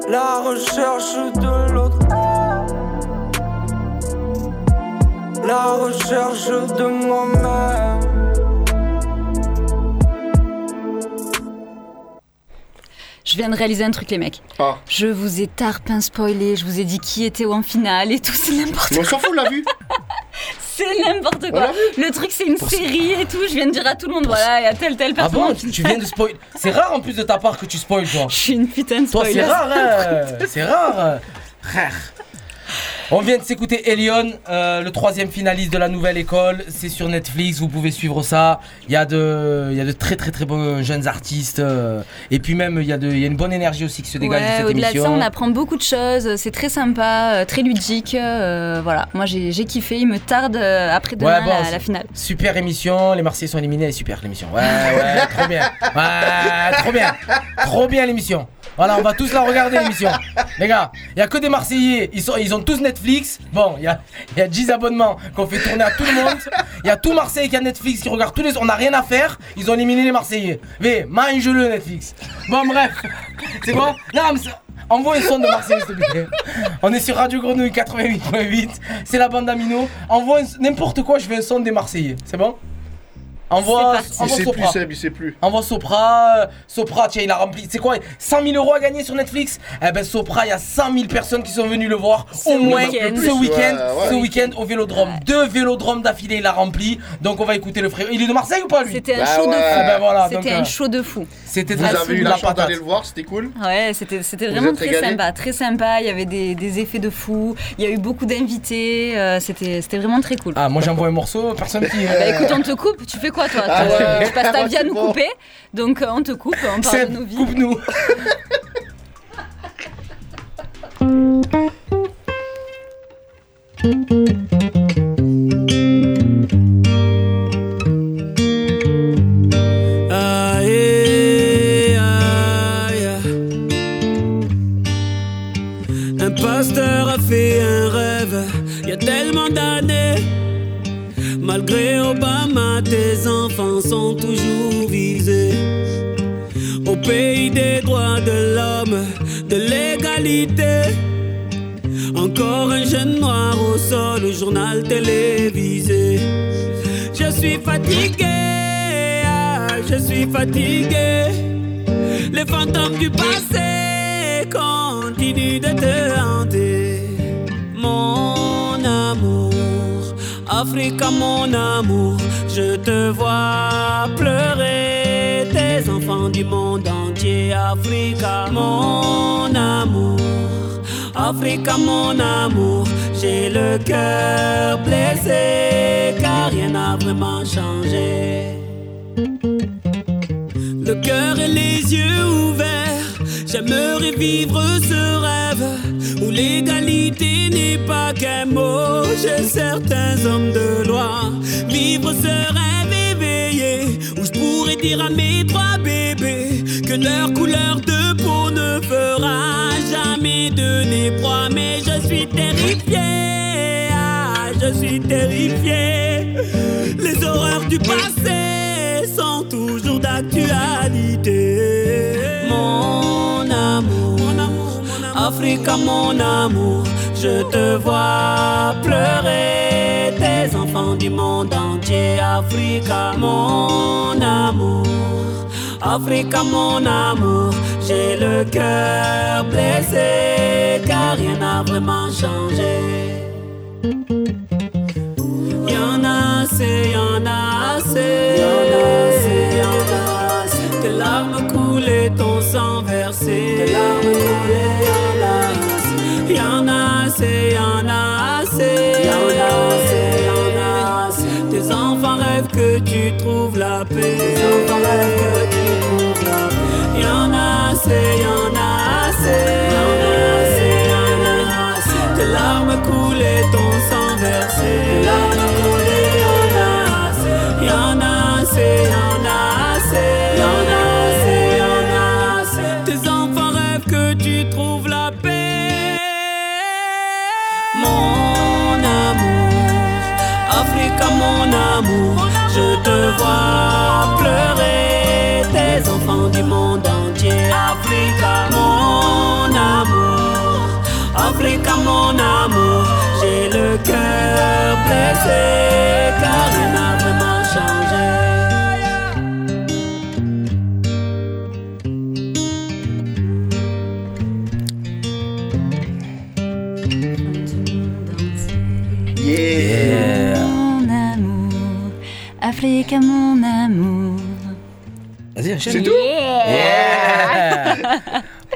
La recherche de l'autre. La recherche de moi-même. je viens de réaliser un truc, les mecs. Ah. Je vous ai tarpin spoilé, je vous ai dit qui était en finale et tout, c'est n'importe Mais on s'en fout, on l'a vu. C'est n'importe quoi. Le truc, c'est une série et tout. Je viens de dire à tout le monde, voilà, il y a telle, telle Ah personne. bon, tu, tu viens de spoil. C'est rare en plus de ta part que tu spoil, toi. Je suis une putain de Toi, c'est spoiler. rare, hein. C'est rare. Frère. On vient de s'écouter Elion, euh, le troisième finaliste de la nouvelle école. C'est sur Netflix, vous pouvez suivre ça. Il y a de, il y a de très très très bons jeunes artistes. euh, et puis même, il y, a de, il y a une bonne énergie aussi qui se dégage de Ouais, cette au-delà de émission. ça, on apprend beaucoup de choses. C'est très sympa, euh, très ludique. euh, voilà, moi j'ai j'ai kiffé. Il me tarde euh, après demain bon, la, c'est- la finale. Super émission, les Marseillais sont éliminés, elle est super l'émission. Ouais, ouais, trop bien. Ouais, trop bien. Trop bien l'émission. Voilà, on va tous la regarder l'émission. Les gars, il y a que des Marseillais, ils, sont, ils ont tous Netflix. Bon, il y a, y a 10 abonnements qu'on fait tourner à tout le monde. Il y a tout Marseille qui a Netflix, qui regarde tous les. On n'a rien à faire, ils ont éliminé les Marseillais. Mais mange-le Netflix. Bon, bref. C'est bon Non, mais Envoie un son de Marseille, s'il te plaît. On est sur Radio Grenouille 88.8. C'est la bande Amino. Envoie n'importe quoi, je veux un son des Marseillais. C'est bon? Envoie, Il envoie sait plus, Sopra. Seb, il sait plus. Envoie Sopra. euh, Sopra, tiens, il a rempli. C'est quoi 100 000 euros à gagner sur Netflix? Eh ben, Sopra, il y a 100 000 personnes qui sont venues le voir au moins week-end. ce week-end. Ouais, ouais. Ce week-end au vélodrome. Deux vélodromes d'affilée, il a rempli. Donc, on va écouter le frère. Il est de Marseille ou pas, lui? C'était un Bah show de fou. Ah ben voilà, C'était euh, un show de fou. C'était Vous avez eu la la chance patate. d'aller le voir, c'était cool. Ouais, c'était vraiment très sympa, très sympa. Il y avait des, des effets de fou. Il y a eu beaucoup d'invités. euh, c'était c'était vraiment très cool. Ah, moi j'envoie un morceau, personne qui. Bah écoute, on te coupe. Tu fais quoi toi Ah Tu- ouais. Tu passes ta vie à nous bon. couper. Donc euh, on te coupe. On parle de nos vies. coupe-nous. Aïe, aïe. Un pasteur a fait un rêve, il y a tellement d'années. Malgré Obama, tes enfants sont toujours visés. Au pays des droits de l'homme, de l'égalité. Encore un jeune noir au sol, au journal télévisé. Je suis fatigué, ah, je suis fatigué. Les fantômes du passé continuent de te hanter. Mon amour, Africa, mon amour, je te vois pleurer. Tes enfants du monde entier, Africa, mon amour. Africa, mon amour, j'ai le cœur blessé, car rien n'a vraiment changé. Le cœur et les yeux ouverts, j'aimerais vivre ce rêve où l'égalité n'est pas qu'un mot. J'ai certains hommes de loi, vivre ce rêve éveillé où je pourrais dire à mes trois bébés que leur couleur de peau ne fera jamais de proie. Mais je suis terrifié, ah, je suis terrifié. Les horreurs du passé sont toujours d'actualité. Africa, mon amour, je te vois pleurer. Tes enfants du monde entier, Africa, mon amour. Africa, mon amour, j'ai le cœur blessé, car rien n'a vraiment changé. Y'en a assez, y'en a assez, y'en a assez, y'en a assez. Tes larmes coulées, ton sang versé. Larmes y'en a assez. Y'en a assez, y'en a assez, y'en a assez. Tes enfants rêvent que tu trouves la paix. Tes enfants rêvent que tu trouves la paix. Y'en a assez, y'en a assez, y'en a assez, y'en a assez. Tes larmes coulées, je te vois pleurer. Tes enfants du monde entier, Africa, mon amour. Africa, mon amour, j'ai le cœur blessé,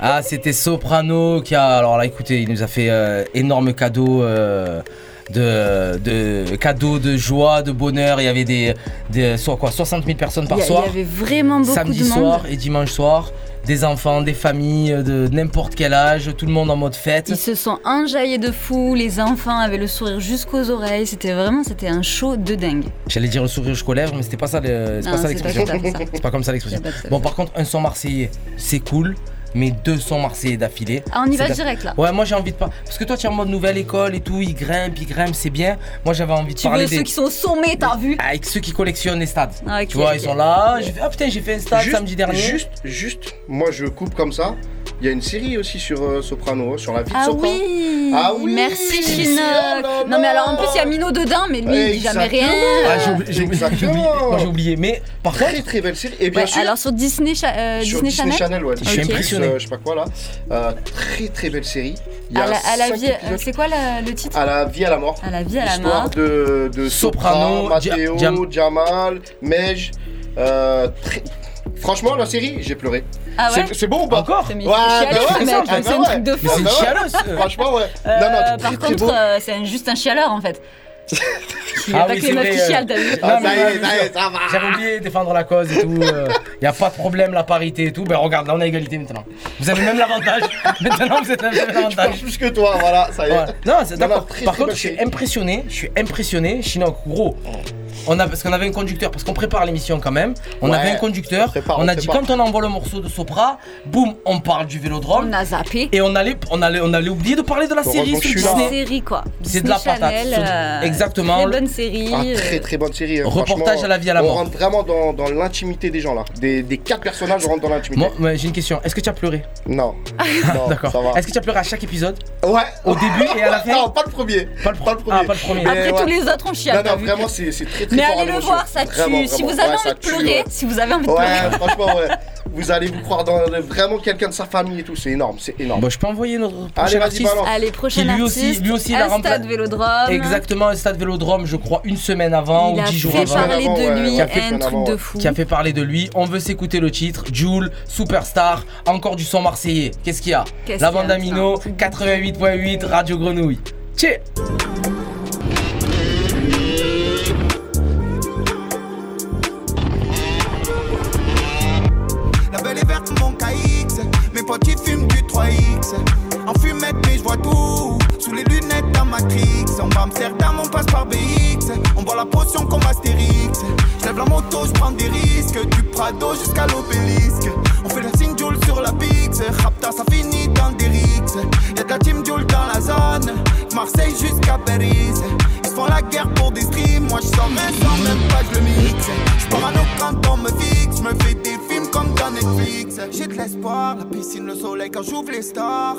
Ah, c'était Soprano qui a. Alors là, écoutez, il nous a fait euh, énorme cadeau. euh, de, de cadeaux de joie, de bonheur. Il y avait des, des soit quoi, 60 000 personnes par Il y a- soir. il y avait vraiment beaucoup Samedi de monde. soir et dimanche soir. Des enfants, des familles euh, de n'importe quel âge, tout le monde en mode fête. Ils se sont enjaillés de fou, les enfants avaient le sourire jusqu'aux oreilles, c'était vraiment c'était un show de dingue. J'allais dire le sourire jusqu'aux lèvres, mais c'était pas ça, le- c'est pas l'expression. C'est pas comme ça l'expression. Bon, par contre, un son marseillais, c'est cool, mais deux sons marseillais d'affilée. Ah, on y va direct, là. Ouais, moi j'ai envie de pas. Parce que toi, tu es en mode nouvelle école et tout, ils grimpent, ils grimpent, c'est bien. Moi j'avais envie de Tu parler veux des. ceux qui sont au sommet, t'as vu Avec ceux qui collectionnent les stades. Ah, tu vois, ils sont là. J'ai fait, ah putain, j'ai fait un stade Juste- samedi dernier. Juste, juste, moi je coupe comme ça. Il y a une série aussi sur euh, Soprano, sur la vie de Ah Soprano. oui Ah oui Merci Chinook oh Non mais alors en plus il y a Mino dedans, mais lui il dit jamais rien Ah, j'ai oublié, j'ai oublié. Moi. Mais par contre. Très très belle série. Et bien Ouais, sûr, alors sur Disney, Cha- euh, sur Disney, Disney, Channel, ouais. Je suis impressionné. euh, je sais pas quoi là. Euh, très très belle série. Il y a à la, à la cinq vie, euh, c'est quoi la- le titre À la vie à la mort. À la vie à la Histoire mort. de, de Soprano, Soprano, Matteo, Jamal, Mej. euh, très- Franchement, la série, j'ai pleuré. Ah ouais C'est- bon ou pas Encore Mais Ouais, c'est bah ouais, ah c'est bah un ouais. truc de fou. Mais c'est une bah ouais. chialeuse. Franchement, ouais. Euh, non, non, par contre, euh, c'est juste un chialeur en fait. Il n'y a Ah pas oui, que c'est les meufs vrai, qui euh. chialent, t'as vu Ah, ça y ouais, est, bien ça y est, sûr. ça va. J'avais oublié de défendre la cause et tout. Il n'y a pas de problème, la parité et tout. Ben regarde, là on a égalité maintenant. Vous avez même l'avantage. maintenant vous êtes vous avez Je l'avantage. plus que toi, voilà, ça y est. Ouais. Non, c'est d'accord. Par très contre, je suis impressionné. Je suis impressionné. Chinook, gros. On a, parce qu'on avait un conducteur, parce qu'on prépare l'émission quand même. On Ouais, avait un conducteur. on prépare, on on a dit prépare. quand on envoie le morceau de Sopra, boum, on parle du vélodrome. On a zappé. Et on allait, on allait, on allait oublier de parler de la série Heureusement que sur. Disney. série quoi. C'est de la patate. Euh, Exactement. Très bonne série. Ah, euh, très très bonne série. hein, Reportage à la vie à la On mort. rentre vraiment dans, dans l'intimité des gens là. Des, des quatre personnages, on rentre dans l'intimité. Moi, j'ai une question. Est-ce que tu as pleuré? Non. non D'accord. Ça va. Est-ce que tu as pleuré à chaque épisode? Ouais. Au début et à la fin? Non, pas le premier. Pas le, premier. Ah, pas le premier. Après tous les autres on chiale. Non, non, vraiment, c'est c'est très très Mais fort allez le voir, ça tue. Vraiment, si vraiment. vous avez Ouais, envie de tue, pleurer, ouais. si vous avez envie de pleurer. Ouais, franchement, ouais. Vous allez vous croire dans le- vraiment quelqu'un de sa famille et tout, c'est énorme, c'est énorme. Bon, je peux envoyer notre Allez, prochain vas-y, artiste balance. Allez, prochain Qui lui aussi- artiste, lui aussi, il a un stade Vélodrome. Exactement, un stade Vélodrome, je crois, une semaine avant Il ou a dix jours fait avant. parler Avant, de ouais, lui, Qui a fait un truc avant, de fou. Qui a fait parler de lui. On veut s'écouter le titre. Joule, Superstar, encore du son marseillais. Qu'est-ce qu'il y a? Qu'est-ce La qu'il y a, bande Amino, putain 88.8, Radio Grenouille. Tchè mais tout. Sous les lunettes à Matrix. On va Amsterdam, on passe par BX. On boit la potion comme Astérix. Je lève la moto, je prends des risques. Du Prado jusqu'à l'obélisque. On fait le signe Joule sur la Pix. Rapta, ça finit dans des rixes. Y'a de la team Joule dans la zone. Marseille jusqu'à Paris. Ils font la guerre pour des streams. Moi, je sors même sans même pas, je le mixe. Je parano quand on me fixe. Je me fais des films comme dans Netflix. J'ai de l'espoir, la piscine, le soleil quand j'ouvre les stars.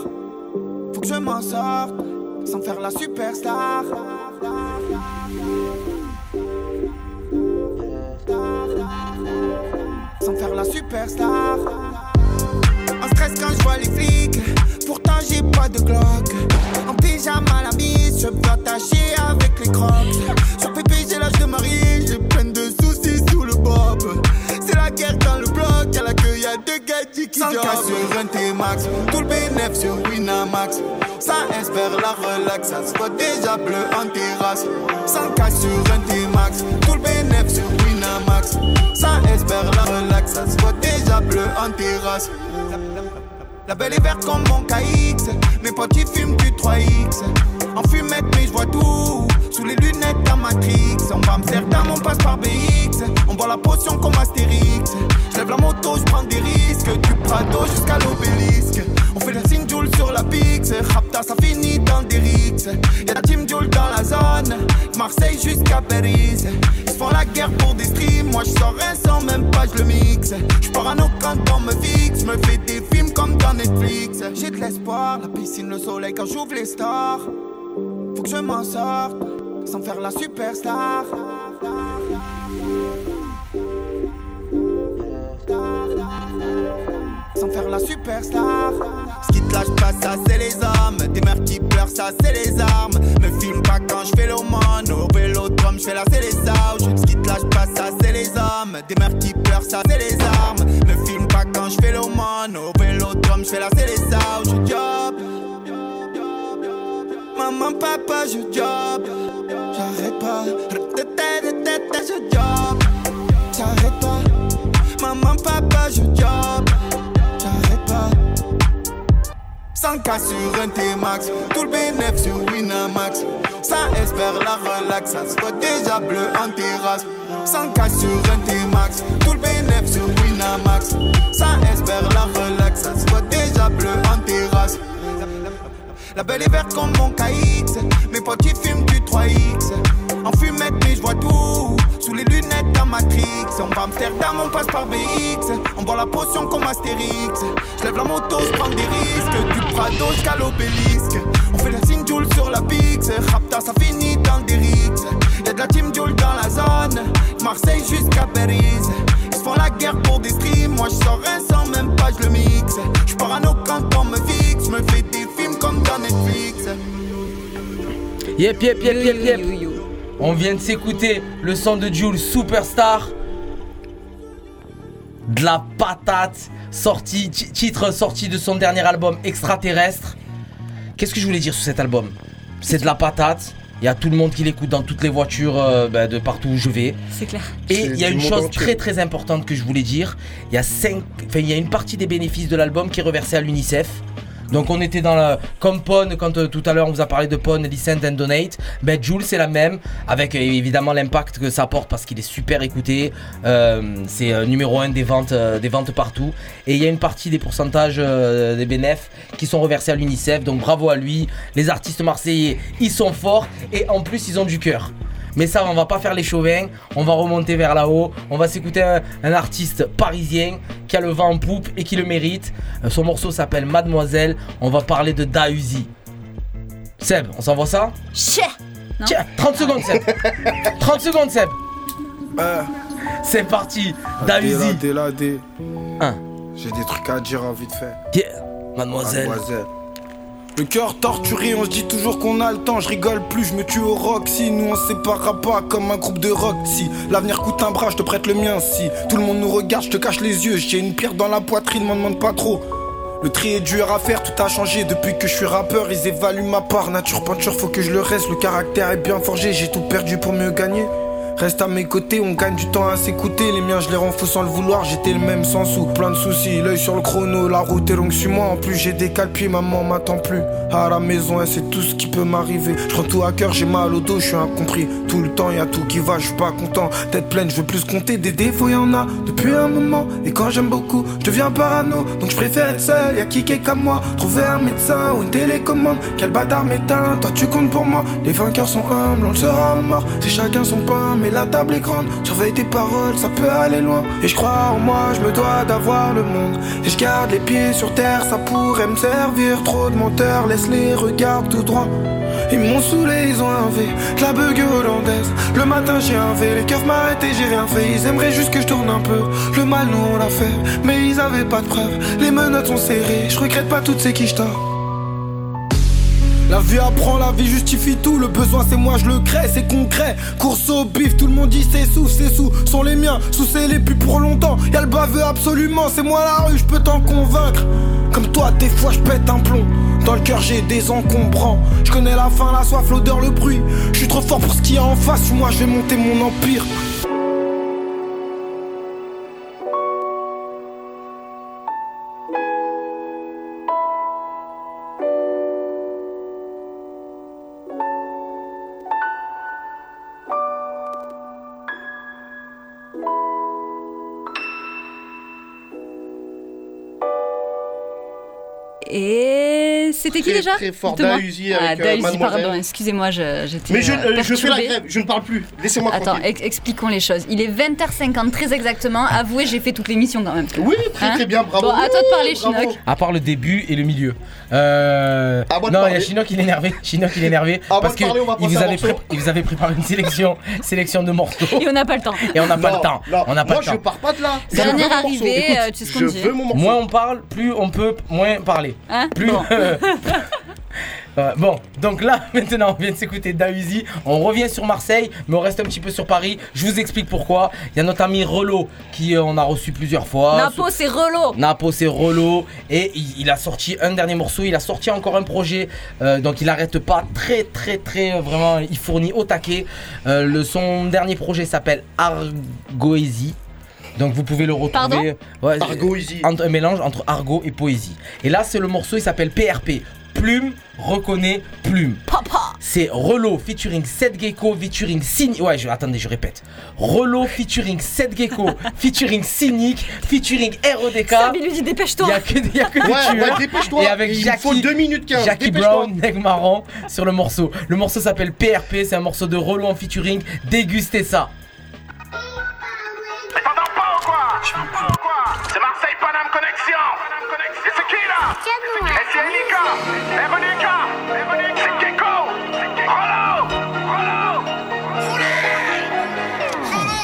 Faut que je m'en sorte sans faire la superstar. Sans faire la superstar. En stress quand je vois les flics. Pourtant j'ai pas de Glock. En pyjama la mise, je peux attacher avec les crocs. Sur pépé j'ai l'âge de marier, j'ai plein de C'est la guerre dans le bloc, y'a la queue, y'a deux gadgets qui Sans cas sur un T-Max, tout le bénéf sur Winamax. Ça espère la relax, ça se voit déjà bleu en terrasse. Sans cas sur un T-Max, tout le bénéf sur Winamax. Ça espère la relax, ça se voit déjà bleu en terrasse. La belle est verte comme mon KX. Mes potes ils fument du 3X. En fumette, mais je vois tout. Sous les lunettes à Matrix. On va Amsterdam, on passe par BX. On boit la potion comme Astérix. Je lève la moto, je prends des risques. Du Prado jusqu'à l'obélisque. On fait le signe Joule sur la Pix. Ça finit dans des rixes. Y'a la team Joule dans la zone. Marseille jusqu'à Paris. Ils font la guerre pour des streams. Moi, je sors un sans même pas, je le mixe. Je parano quand on me fixe. Me fais des films comme dans Netflix. J'ai de l'espoir, la piscine, le soleil quand j'ouvre les stars. Faut que je m'en sorte sans faire la superstar. Sans faire la superstar. Ce qui te lâche pas, ça c'est les hommes. Des mères qui pleurent, ça c'est les armes. Me filme pas quand je fais l'aumône. Au vélodrome, je fais la c'est les ouches. Ce qui te lâche pas, ça c'est les hommes. Des mères qui pleurent, ça c'est les armes. Me filme pas quand je fais l'homone. Au vélodrome, je fais la c'est les job. Maman, papa, je job. J'arrête pas. Je job. J'arrête pas. Maman, papa, je job. 100K sur un T-Max, tout le bénéfice sur Winamax. Ça espère la relax, ça se voit déjà bleu en terrasse. 100K sur un T-Max, tout le bénéfice sur Winamax. Ça espère la relax, ça se voit déjà bleu en terrasse. La belle est verte comme mon KX, mes potes ils fument du 3X. En fumette, mais je vois tout. Sous les lunettes à Matrix. On va Amsterdam, on passe par BX. On boit la potion comme Astérix. Je lève la moto, je prends des risques. Du Prado jusqu'à l'obélisque. On fait la signe Joule sur la Pix. Rapta, ça finit dans des rixes. Y'a de la team Joule dans la zone. Marseille jusqu'à Belize. Ils font la guerre pour des streams. Moi, je sors un sans même pas, je le mixe. Je parano quand on me fixe. Je me fais des films comme dans Netflix. Yep, yep, yep, yep, yep. On vient de s'écouter le son de Jules Superstar. De la patate. Sorti, ti- titre sorti de son dernier album Extraterrestre. Qu'est-ce que je voulais dire sur cet album? C'est de la patate. Il y a tout le monde qui l'écoute dans toutes les voitures euh, bah, de partout où je vais. C'est clair. Et il y a une chose entier. très très importante que je voulais dire. Il y a cinq, enfin il y a une partie des bénéfices de l'album qui est reversée à l'UNICEF. Donc on était dans la comme Pone quand euh, tout à l'heure on vous a parlé de Pone, Listen and Donate. Ben Jules c'est la même avec euh, évidemment l'impact que ça apporte parce qu'il est super écouté. Euh, c'est numéro un des ventes des ventes partout. Et il y a une partie des pourcentages des bénéfices qui sont reversés à l'UNICEF. Donc bravo à lui. Les artistes marseillais ils sont forts et en plus ils ont du cœur. Mais ça, on va pas faire les chauvins, on va remonter vers là-haut, on va s'écouter un, un artiste parisien qui a le vent en poupe et qui le mérite. Euh, Son morceau s'appelle Mademoiselle, on va parler de Dausi. Seb, on s'envoie ça Tiens, 30 secondes Seb 30 secondes Seb C'est parti, Dausi Dé là, dé. Un. J'ai des trucs à dire hein, vite fait. Yeah, mademoiselle. Le cœur torturé, on se dit toujours qu'on a le temps. Je rigole plus, je me tue au rock. Si nous on séparera pas comme un groupe de rock. Si l'avenir coûte un bras, je te prête le mien. Si tout le monde nous regarde, je te cache les yeux. J'ai une pierre dans la poitrine, m'en demande pas trop. Le tri est dur à faire, tout a changé depuis que je suis rappeur. Ils évaluent ma part, nature peinture, faut que je le reste. Le caractère est bien forgé, j'ai tout perdu pour mieux gagner. Reste à mes côtés, on gagne du temps à s'écouter. Les miens, je les rends sans le vouloir. J'étais le même sans sous, plein de soucis. L'œil sur le chrono, la route est longue, suis-moi. En plus, j'ai des calpiers, maman m'attend plus. À la maison, elle sait tout ce qui peut m'arriver. Je prends tout à cœur, j'ai mal au dos, je suis incompris. Tout le temps, y a tout qui va, je suis pas content. Tête pleine, je veux plus compter. Des défauts, y en a depuis un moment. Et quand j'aime beaucoup, je deviens parano. Donc je préfère être seul, y a qui qui est comme moi. Trouver un médecin ou une télécommande. Quel bâtard m'éteint, toi tu comptes pour moi. Les vainqueurs sont humbles, on le sera mort. C'est chacun son pain, mais la table est grande. Surveille tes paroles, ça peut aller loin. Et je crois en moi, je me dois d'avoir le monde. Et je garde les pieds sur terre, ça pourrait me servir. Trop de menteurs, laisse les regards tout droit. Ils m'ont saoulé, ils ont un V, de la bug hollandaise. Le matin j'ai un V, les keufs m'arrêtent et j'ai rien fait. Ils aimeraient juste que je tourne un peu. Le mal nous on l'a fait, mais ils avaient pas de preuves. Les menottes sont serrées, je regrette pas toutes ces qui je la vie apprend, la vie justifie tout. Le besoin, c'est moi, je le crée, c'est concret. Course au bif, tout le monde dit c'est sous, c'est sous. Sont les miens, sous c'est les plus pour longtemps. Y'a le baveux absolument, c'est moi la rue, je peux t'en convaincre. Comme toi, des fois, je pète un plomb. Dans le cœur, j'ai des encombrants. Je connais la faim, la soif, l'odeur, le bruit. Je suis trop fort pour ce qu'il y a en face. Moi, je vais monter mon empire. C'était qui déjà très fort, Dites-moi. Dausi Ah, avec, euh, pardon, excusez-moi, je- j'étais. Mais je, euh, euh, je fais la grève, je ne parle plus. Laissez-moi Attends, ex- expliquons les choses. Il est 20h50 très exactement. Avouez, j'ai fait toute l'émission quand même. Oui, très, très bien, bravo. Bon, à toi de parler. Chinook. À part le début et le milieu. Euh... À moi de non, il y a. Chinook qui est énervé. Chinook il est énervé. À parce il passer vous, avait pré- il vous avait préparé une sélection, sélection de morceaux. Et on n'a pas le temps. Et on n'a pas le temps. non. On n'a pas Moi, le temps. je pars pas de là. Dernière arrivée, tu sais ce qu'on je dit. veux mon morceau. Moins on parle, plus on peut moins parler. Hein Plus. Bon. Ouais, bon, donc là, maintenant, on vient de s'écouter Dausi. On revient sur Marseille, mais on reste un petit peu sur Paris. Je vous explique pourquoi. Il y a notre ami Relo qui euh, on a reçu plusieurs fois. Napo, c'est relot. Napo c'est Relo et il, il a sorti un dernier morceau, il a sorti encore un projet, euh, donc il arrête pas, très très très euh, vraiment, il fournit au taquet. Euh, le, son dernier projet s'appelle Argoésie. Donc vous pouvez le retrouver. Ouais, entre- Un mélange entre argot et poésie. Et là c'est le morceau, il s'appelle PRP. Plume reconnaît plume. C'est Relo featuring 7 Gecko featuring Cynic. Ouais, je, attendez, je répète. Relo featuring 7 Gecko featuring Cynic featuring RODK. Sabi lui dit dépêche-toi. Il y a que, y a que des Ouais, tueurs. ouais, dépêche-toi. Et avec Il Jackie, faut 2 minutes 15, Jackie. Brown, Neg Marron sur le morceau. Le morceau s'appelle PRP, c'est un morceau de Relo en featuring. Dégustez ça. C'est Marseille Paname Connexion. Et c'est qui là Et c'est Nika. Eronica. C'est Gecko. Rollo. Rollo.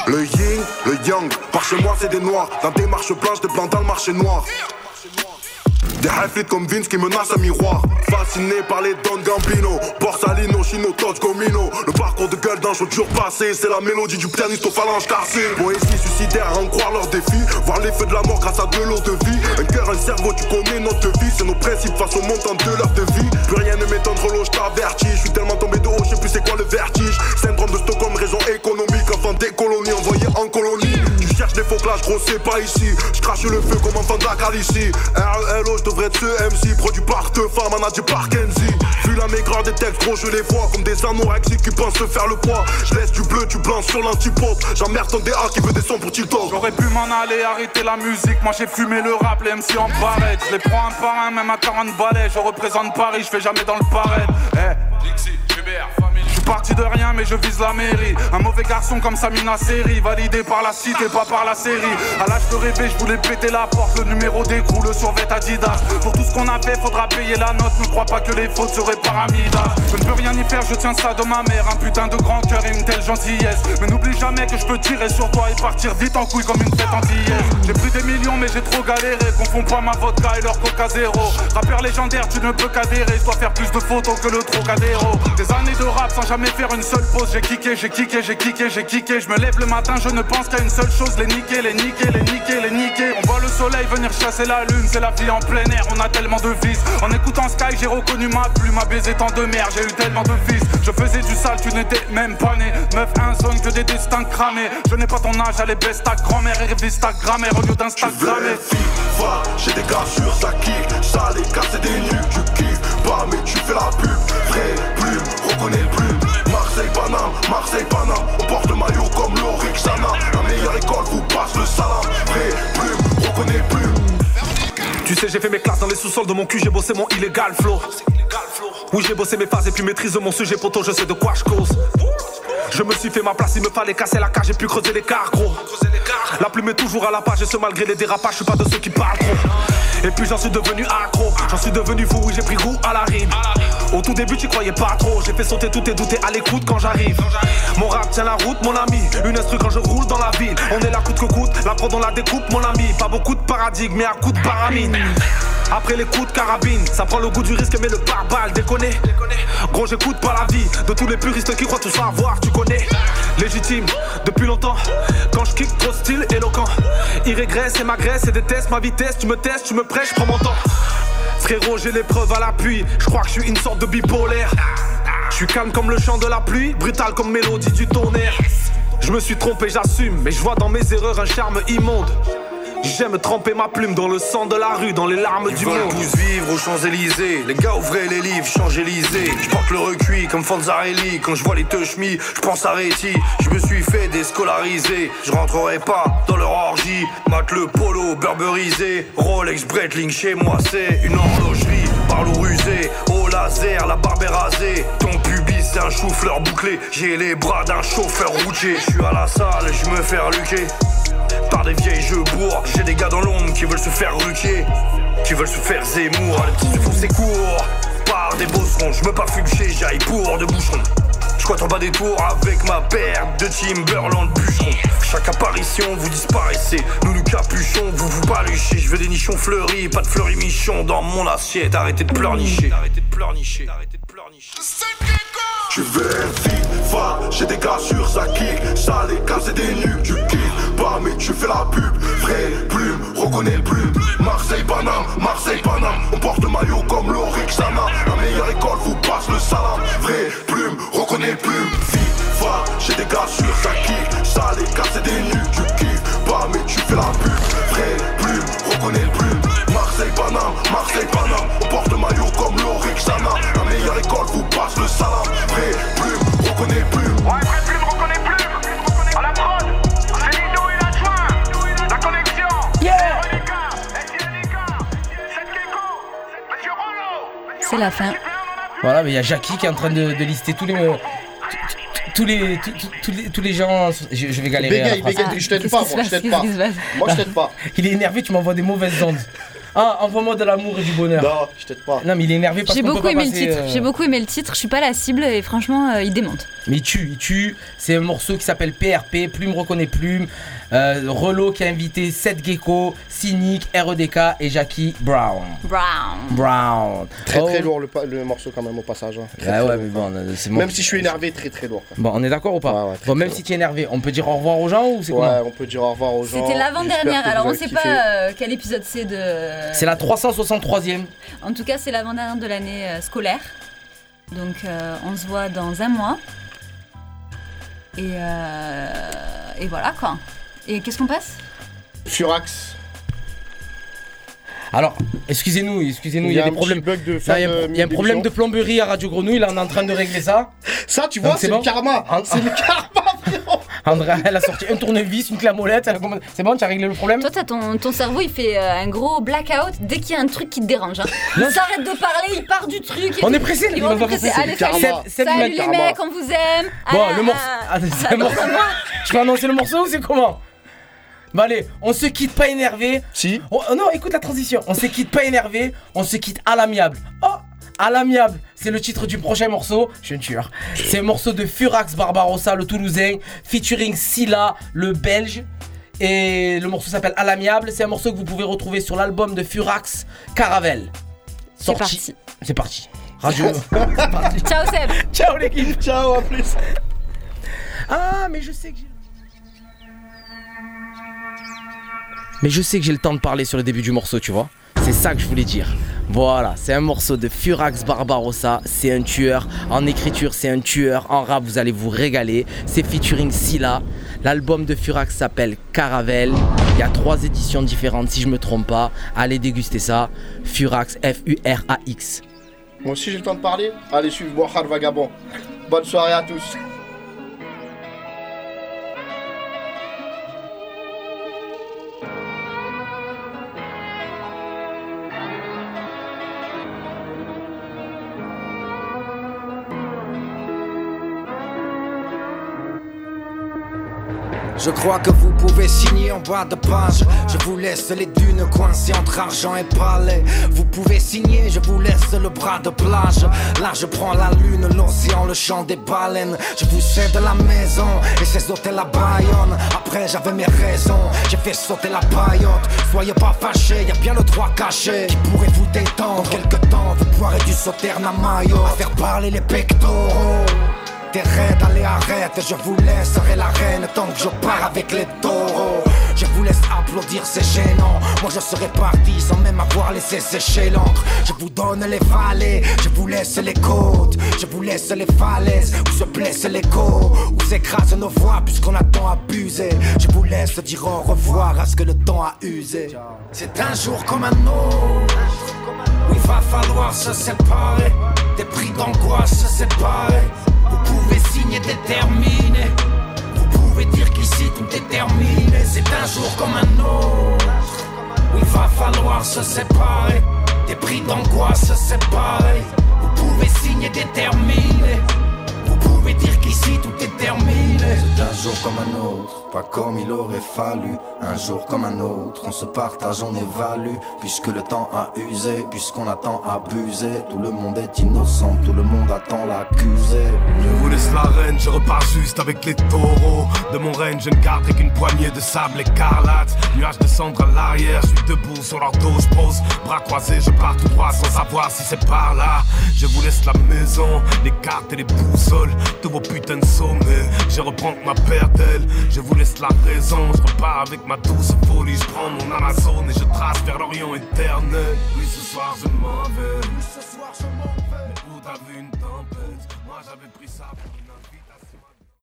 Le yin, le yang, par chez moi c'est des noirs. La démarche blanche de blanc dans le marché noir. Des half comme Vince qui menacent un miroir. Fasciné par les Don Gambino, Borsalino, Chino, Todd, Gomino. Le parcours de gueule d'un jour dur passé, c'est la mélodie du pianiste aux phalanges cassées. Poésie suicidaire à en croire leurs défis. Voir les feux de la mort grâce à de l'eau de vie. Un cœur, un cerveau, tu connais notre vie. C'est nos principes face au montant de leur de vie. Plus rien ne m'étonne, je t'avertis. Je suis tellement tombé de haut, je sais plus c'est quoi le vertige. Syndrome de Stockholm, raison économique. Enfant des colonies envoyé en colonie. Tu cherches des faux clashs, gros, c'est pas ici. Je crache le feu comme enfant de la Calicie. RELO, je devrais être ce MC. Produit par Tefa, manager par Kenzie. Vu la maigreur des textes, gros, je les vois comme des anorexiques qui pensent se faire le poids. Je laisse du bleu, du blanc sur l'antipode. J'emmerde ton DA qui veut des sons pour Tilton. J'aurais pu m'en aller, arrêter la musique. Moi j'ai fumé le rap, les MC en barrette. Je les prends un par un, même à 40 balais. Je représente Paris, je fais jamais dans le pareil. Eh. Parti de rien, mais je vise la mairie. Un mauvais garçon comme Samina Seri, validé par la cité, pas par la série. À l'âge de rêver, je voulais péter la porte. Le numéro d'écrou, le survêt Adidas. Pour tout ce qu'on a fait, faudra payer la note. Ne crois pas que les fautes seraient paramidas. Je ne peux rien y faire, je tiens ça de ma mère. Un putain de grand cœur et une telle gentillesse. Mais n'oublie jamais que je peux tirer sur toi et partir vite en couille comme une tête antillaise. J'ai pris des millions, mais j'ai trop galéré. Confonds pas ma vodka et leur coca zéro. Rappeur légendaire, tu ne peux qu'adhérer. Je dois faire plus de photos que le Trocadéro. Des années de rap sans jamais faire une seule pause. J'ai kické, j'ai kické, j'ai kické, j'ai kické. Je me lève le matin, je ne pense qu'à une seule chose les niquer, les niquer, les niquer, les niquer. On voit le soleil venir chasser la lune. C'est la vie en plein air, on a tellement de vices. En écoutant Sky, j'ai reconnu ma plume. Ma baiser tant de merde, j'ai eu tellement de fils. Je faisais du sale, tu n'étais même pas né. Meuf, un zone que des destins cramés. Je n'ai pas ton âge, allez, baisse ta grand-mère et révise ta grammaire au lieu d'Instagrammer. Va, j'ai des gars sur ça kick, ça les c'est des nuques, tu kiffes pas mais tu fais la pub, vrai plume, reconnais le plume, Marseille Paname, Marseille Paname, on porte le maillot comme l'Orixana, la meilleure école vous passe le salam, vrai plume, reconnais plume. Tu sais, j'ai fait mes classes dans les sous-sols de mon cul, j'ai bossé mon illégal flow. Oui, j'ai bossé mes phases et puis maîtrise mon sujet, poto, je sais de quoi je cause. Je me suis fait ma place, il me fallait casser la cage, j'ai pu creuser l'écart, gros. La plume est toujours à la page, et ce malgré les dérapages, je suis pas de ceux qui parlent trop. Et puis j'en suis devenu accro, j'en suis devenu fou, oui, j'ai pris goût à la rime. Au tout début, tu croyais pas trop, j'ai fait sauter tout tes doutes à l'écoute quand j'arrive. Mon rap tient la route, mon ami. Une instru quand je roule dans la ville. On est là coûte que coûte, la prod on la découpe, mon ami. Pas beaucoup de paradigmes, mais à coup de paramine. Après les coups de carabine, ça prend le goût du risque, mais le pare-balles déconne. Gros, j'écoute pas la vie de tous les puristes qui croient tout savoir, tu connais. Légitime depuis longtemps, quand je kick, trop style éloquent. Il régresse et m'agresse et déteste ma vitesse. Tu me testes, tu me prêches, prends mon temps. Frérot, j'ai les preuves à l'appui. Je crois que je suis une sorte de bipolaire. Je suis calme comme le chant de la pluie, brutal comme mélodie du tonnerre. Je me suis trompé, j'assume, mais je vois dans mes erreurs un charme immonde. J'aime tremper ma plume dans le sang de la rue, dans les larmes Ils du monde. tous vivre aux Champs-Élysées. Les gars, ouvrez les livres, changez Élysée. Je porte le recuit comme Fonzarelli. Quand je vois les teuchmis, je pense à Réti. Je me suis fait déscolariser. Je rentrerai pas dans leur orgie. Mate le polo, burberisé. Rolex, Breitling, chez moi, c'est une horlogerie. Parle rusé, au laser, la barbe est rasée. Ton pubis, c'est un chou-fleur bouclé. J'ai les bras d'un chauffeur routier. Je suis à la salle, je me fais reluquer. Par des vieilles jeux bourgs, j'ai des gars dans l'ombre qui veulent se faire ruquier, qui veulent se faire Zemmour, les petits se font c'est court. Par des bosserons, je me pas fuguer, j'aille pour de boucherons. Je crois en bas des tours avec ma paire de Timberland bûcheron. Chaque apparition, vous disparaissez. Nous nous capuchons, vous vous baluchez. Je veux des nichons fleuris, pas de fleuris michons dans mon assiette. Arrêtez de pleurnicher. Arrêtez de pleurnicher. Arrêtez de pleurnicher. Tu vérifies, va, j'ai des gars sur sa kick, ça les des nuls, tu kiffes. Pas mais tu fais la pub, vrai plume, reconnais le plume, Marseille Paname, Marseille Paname, on porte le maillot comme l'Orixana, la meilleure école vous passe le salam, vrai plume, reconnais le plume, FIFA, j'ai des gars sur sa kick, ça les des nuls, tu kiffes. Pas mais tu fais la pub, vrai plume, reconnais le plume, Marseille Paname, Marseille Paname, on porte le maillot comme l'Orixana, la meilleure école vous passe le salam, vrai reconnais plume. Ouais, vrai plume, reconnais plume. À la prod, c'est Lido et l'adjoint. La connexion. Yeah. C'est la fin. Voilà, mais il y a Jackie qui est en train de, de lister tous les. tous les, tous- tous- tous les, tous les gens. Je, je vais galérer. à la Bégaye, bégaye, je t'aide pas, moi, je t'aide pas. Moi, je t'aide pas. Il est énervé, tu m'envoies des mauvaises ondes. Ah, envoie-moi de l'amour et du bonheur. Non, je t'aide pas. Non, mais il est énervé parce J'ai qu'on peut beaucoup pas aimé le passer, titre. euh, J'ai beaucoup aimé le titre. Je suis pas la cible et franchement, euh, il démonte. Mais il tue, il tue. C'est un morceau qui s'appelle PRP, Plume reconnaît Plume. Euh, Relo qui a invité Seth Gecko, Cynic, REDK et Jackie Brown. Brown. Brown. Très très Oh. lourd le, morceau quand même au passage. hein. Très, Ah très ouais, mais bon, euh, c'est mon- Même si je suis énervé, très très lourd. Bon, on est d'accord ou pas Bon, même si tu es énervé, on peut dire au revoir aux gens ou c'est Ouais, on peut dire au revoir aux gens. C'était l'avant-dernière. Alors on sait kiffé. pas euh, quel épisode c'est de. C'est la 363ème. En tout cas, c'est l'avant-dernière de l'année euh, scolaire. Donc euh, on se voit dans un mois. Et, euh, et voilà quoi. Et qu'est-ce qu'on passe? Furax. Alors, excusez-nous, excusez-nous, il y a, des problèmes. de il y a, y un problème de plomberie à Radio Grenouille, là on est en train de régler ça. Ça, tu vois, c'est bon le karma. C'est le karma, frérot. André, elle a sorti un tournevis, une clé à molette, elle a commandé- C'est bon, tu as réglé le problème? Toi, t'as ton, ton cerveau, il fait euh, un gros blackout dès qu'il y a un truc qui te dérange. hein. Il s'arrête de parler, il part du truc. On est pressé, pas pressés. passer. Allez, salut, salut les mecs, on vous aime. Bon, Ah, le morceau. ah. Ah, c'est un morceau. Je peux annoncer le morceau ou c'est comment? Bon allez, on se quitte pas énervé. Si. Oh, non, écoute la transition. On se quitte pas énervé, on se quitte à l'amiable. Oh à l'amiable, c'est le titre du prochain morceau. Je suis un tueur. C'est un morceau de Furax Barbarossa, le Toulousain, featuring Silla, le Belge. Et le morceau s'appelle À l'amiable. C'est un morceau que vous pouvez retrouver sur l'album de Furax Caravelle. Sorti. parti. C'est parti. Radio. C'est parti. Ciao Seb. Ciao l'équipe. Ciao, à plus. Ah, mais je sais que j'ai. Mais je sais que j'ai le temps de parler sur le début du morceau, tu vois. C'est ça que je voulais dire. Voilà, c'est un morceau de Furax Barbarossa. C'est un tueur. En écriture, c'est un tueur. En rap, vous allez vous régaler. C'est featuring Silla. L'album de Furax s'appelle Caravelle. Il y a trois éditions différentes, si je me trompe pas. Allez déguster ça. Furax, F-U-R-A-X. Moi aussi, j'ai le temps de parler. Allez, suivre Boahar Vagabond. Bonne soirée à tous. Je crois que vous pouvez signer en bas de page. Je vous laisse les dunes coincées entre argent et palais. Vous pouvez signer, je vous laisse le bras de plage. Là, je prends la lune, l'océan, le chant des baleines. Je vous cède la maison et ces hôtels à Bayonne. Après, j'avais mes raisons, j'ai fait sauter la paillote. Soyez pas fâchés, y a bien le droit caché qui pourrait vous détendre. En quelque temps, vous boirez du sauterne à maillot. À faire parler les pectoraux. T'es raide, allez arrête, je vous laisserai la reine tant que je pars avec les taureaux. Je vous laisse applaudir, c'est gênant. Moi je serais parti sans même avoir laissé sécher l'encre. Je vous donne les vallées, je vous laisse les côtes, je vous laisse les falaises où se blesse l'écho, où s'écrasent nos voix puisqu'on a tant abusé. Je vous laisse dire au revoir à ce que le temps a usé. C'est un jour comme un autre où il va falloir se séparer. Des prix d'angoisse se séparer. Déterminé. Vous pouvez dire qu'ici tout est terminé. C'est un jour comme un autre où il va falloir se séparer. Des prix d'angoisse se séparer. Vous pouvez signer déterminé. Dire qu'ici tout est terminé. C'est un jour comme un autre, pas comme il aurait fallu. Un jour comme un autre, on se partage, on évalue. Puisque le temps a usé, puisqu'on a tant abusé. Tout le monde est innocent, tout le monde attend l'accusé. Je vous laisse la reine, je repars juste avec les taureaux. De mon règne, je ne garderai qu'une poignée de sable écarlate. Nuages de cendres à l'arrière, je suis debout sur leur dos, je pose. Bras croisés, je pars tout droit sans savoir si c'est par là. Je vous laisse la maison, les cartes et les boussoles de vos putains de sommets. Je reprends ma paire d'ailes, je vous laisse la raison. Je repars avec ma douce folie, je prends mon Amazon et je trace vers l'Orient éternel. Oui, ce soir je m'en vais. Oui, ce soir je m'en vais. Mais où t'as une